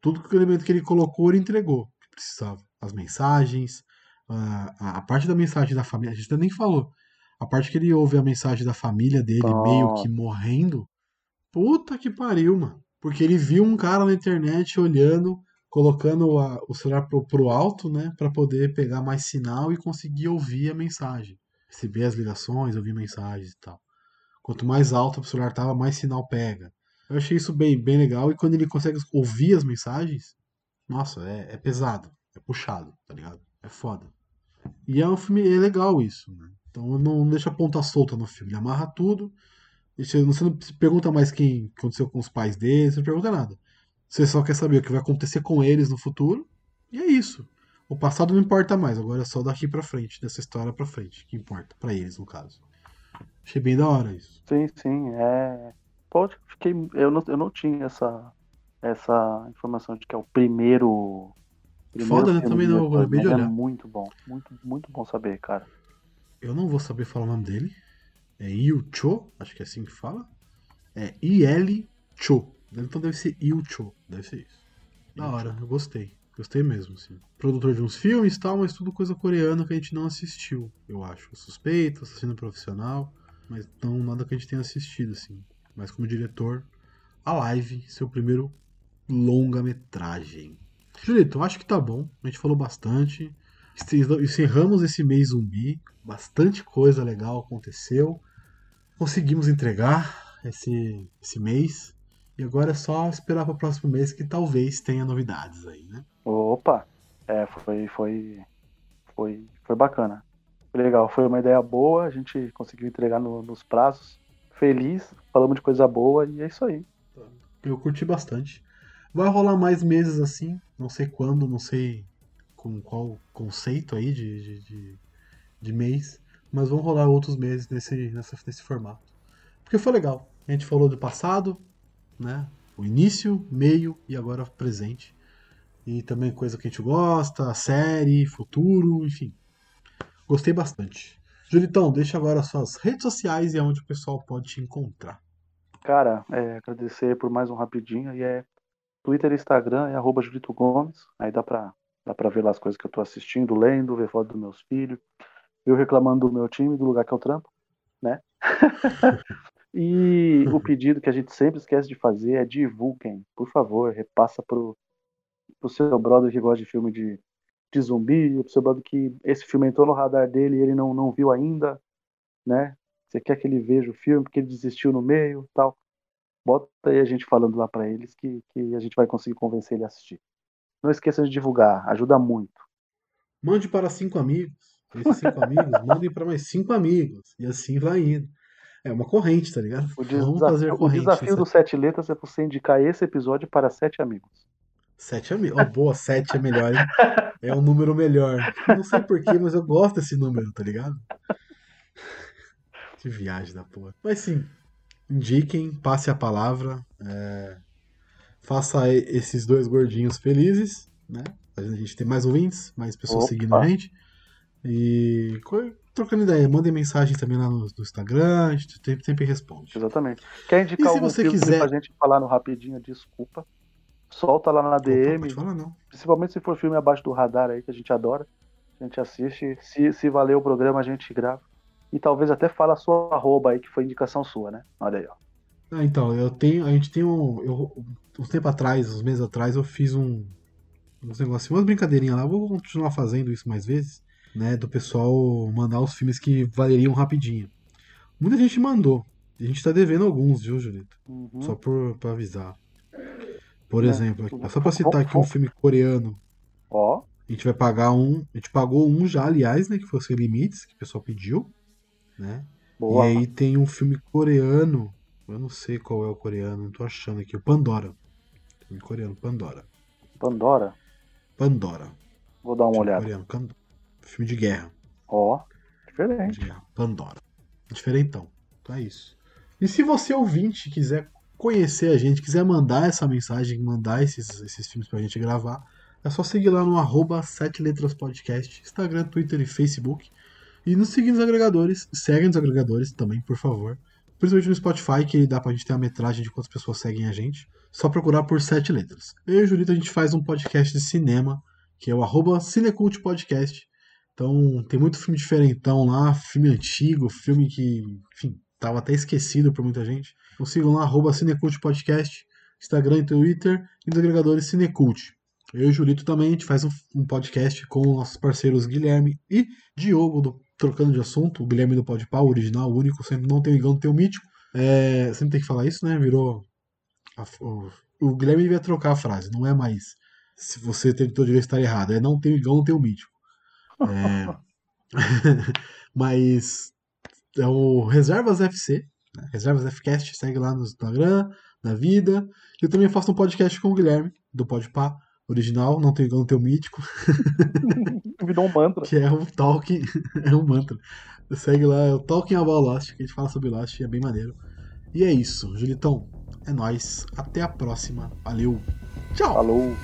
Tudo que o elemento que ele colocou, ele entregou que precisava. As mensagens, a, a, a parte da mensagem da família, a gente ainda nem falou. A parte que ele ouve a mensagem da família dele meio que morrendo. Puta que pariu, mano. Porque ele viu um cara na internet olhando, colocando a- o celular pro, pro alto, né? Pra poder pegar mais sinal e conseguir ouvir a mensagem. Receber as ligações, ouvir mensagens e tal. Quanto mais alto o celular tava, mais sinal pega. Eu achei isso bem, bem legal. E quando ele consegue ouvir as mensagens, nossa, é, é pesado. É puxado, tá ligado? É foda. E é um filme, é legal isso, né? Então não deixa a ponta solta no filme. Ele amarra tudo. E Você você não se pergunta mais quem aconteceu com os pais deles, você não pergunta nada. Você só quer saber o que vai acontecer com eles no futuro. E é isso. O passado não importa mais, agora é só daqui pra frente, dessa história pra frente, que importa, pra eles no caso. Achei bem da hora isso. Sim, sim, é. Pô, fiquei. Eu não, eu não tinha essa, essa informação de que é o primeiro Primeiro Foda, né? Também não, diretor, acabei de mas olhar. É muito bom, muito, muito bom saber, cara. Eu não vou saber falar o nome dele. É Yu Cho, acho que é assim que fala. É I-L Cho. Então deve ser Yu Cho, deve ser isso. Da hora, eu gostei. Gostei mesmo, assim. Produtor de uns filmes e tal, mas tudo coisa coreana que a gente não assistiu, eu acho. Suspeito, assassino profissional, mas não nada que a gente tenha assistido, assim. Mas como diretor, a live, seu primeiro longa-metragem. Julito, eu acho que tá bom. A gente falou bastante. Encerramos esse mês zumbi. Bastante coisa legal aconteceu. Conseguimos entregar esse, esse mês. E agora é só esperar para o próximo mês que talvez tenha novidades aí, né? Opa! É, foi, foi, foi, foi bacana. Foi legal, foi uma ideia boa, a gente conseguiu entregar no- nos prazos. Feliz, falamos de coisa boa e é isso aí. Eu curti bastante. Vai rolar mais meses assim, não sei quando, não sei com qual conceito aí de, de, de, de mês, mas vão rolar outros meses nesse, nessa, nesse formato. Porque foi legal. A gente falou do passado, né? O início, meio e agora o presente. E também coisa que a gente gosta, série, futuro, enfim. Gostei bastante. Julitão, deixa agora as suas redes sociais e aonde o pessoal pode te encontrar. Cara, é, agradecer por mais um rapidinho. E é Twitter e Instagram, é arroba Julito Gomes. Aí dá pra, dá pra ver lá as coisas que eu tô assistindo, lendo, ver foto dos meus filhos, eu reclamando do meu time, do lugar que eu trampo, né? [laughs] e o pedido que a gente sempre esquece de fazer é divulguem, por favor, repassa pro, pro seu brother que gosta de filme de, de zumbi, pro seu brother que esse filme entrou no radar dele e ele não, não viu ainda, né? Você quer que ele veja o filme porque ele desistiu no meio tal. Bota aí a gente falando lá pra eles que, que a gente vai conseguir convencer ele a assistir. Não esqueça de divulgar, ajuda muito. Mande para cinco amigos. Esses cinco amigos, [laughs] mandem para mais cinco amigos. E assim vai indo. É uma corrente, tá ligado? O Vamos fazer desafio, o corrente. desafio dos sete letras é você indicar esse episódio para sete amigos. Sete amigos. Oh, boa, sete é melhor, hein? É um número melhor. Não sei porquê, mas eu gosto desse número, tá ligado? Que viagem da porra. Mas sim, indiquem, passe a palavra. é, Faça e- esses dois gordinhos felizes, né? A gente ter mais ouvintes, mais pessoas Opa. seguindo a gente. E trocando ideia, mandem mensagem também lá no, no Instagram, a gente sempre, sempre responde. Exatamente. Quer E indicar se algum você quiser- pra gente falar no rapidinho? Desculpa. Solta lá na DM. pode falar não. Principalmente se for filme abaixo do radar aí, que a gente adora. A gente assiste. Se, se valer o programa, a gente grava. E talvez até fala a sua arroba aí, que foi indicação sua, né? Olha aí, ó. Ah, então, eu tenho. A gente tem um. Eu, uns tempo atrás, uns meses atrás, eu fiz um. Uns negócios, umas brincadeirinhas lá. Eu vou continuar fazendo isso mais vezes, né? Do pessoal mandar os filmes que valeriam rapidinho. Muita gente mandou. A gente tá devendo alguns, viu, Julito? Uhum. Só por, pra avisar. Por É. exemplo, aqui, só pra citar aqui um filme coreano. Ó, A gente vai pagar um. A gente pagou um já, aliás, né? Que foi Sem Limites, que o pessoal pediu. Né? boa. E aí tem um filme coreano. Eu não sei qual é o coreano, não tô achando aqui. O Pandora. Filme coreano, Pandora. Pandora. Pandora. Vou dar uma Filme olhada. coreano, Can- Filme de guerra. Ó, Filme diferente. guerra. Pandora. Diferentão. Então é isso. E se você ouvinte quiser conhecer a gente, quiser mandar essa mensagem, mandar esses, esses filmes pra gente gravar, é só seguir lá no arroba 7 Letras Podcast, Instagram, Twitter e Facebook. E nos seguir nos agregadores. Segue nos agregadores também, por favor. Principalmente no Spotify, que dá pra gente ter a metragem de quantas pessoas seguem a gente. Só procurar por sete letras. Eu e o Julito, a gente faz um podcast de cinema, que é o arroba Cinecult Podcast. Então, tem muito filme diferentão lá, filme antigo, filme que, enfim, tava até esquecido por muita gente. Então sigam lá, arroba Cinecult Podcast, Instagram e Twitter, e nos agregadores Cinecult. Eu e o Julito também, a gente faz um, um podcast com nossos parceiros Guilherme e Diogo, do Trocando de Assunto, o Guilherme do Podpah, o original, o único, sempre não tem o Igão, tem o Mítico. É, sempre tem que falar isso, né? Virou... a- o, o Guilherme devia trocar a frase, não é mais se você tentou direito estar errado, é não tem Igão, não tem o Mítico. É, [laughs] mas é o Reservas FC, né? Reservas FCast, segue lá no Instagram, na vida. Eu também faço um podcast com o Guilherme, do Podpah, original, não tem não tem o mítico, [laughs] Virou um mantra. que é o Talking, [laughs] é um mantra. Segue lá, é o Talking About Lost, que a gente fala sobre Lost, é bem maneiro. E é isso, Julitão, é nóis, até a próxima, valeu, tchau! Falou.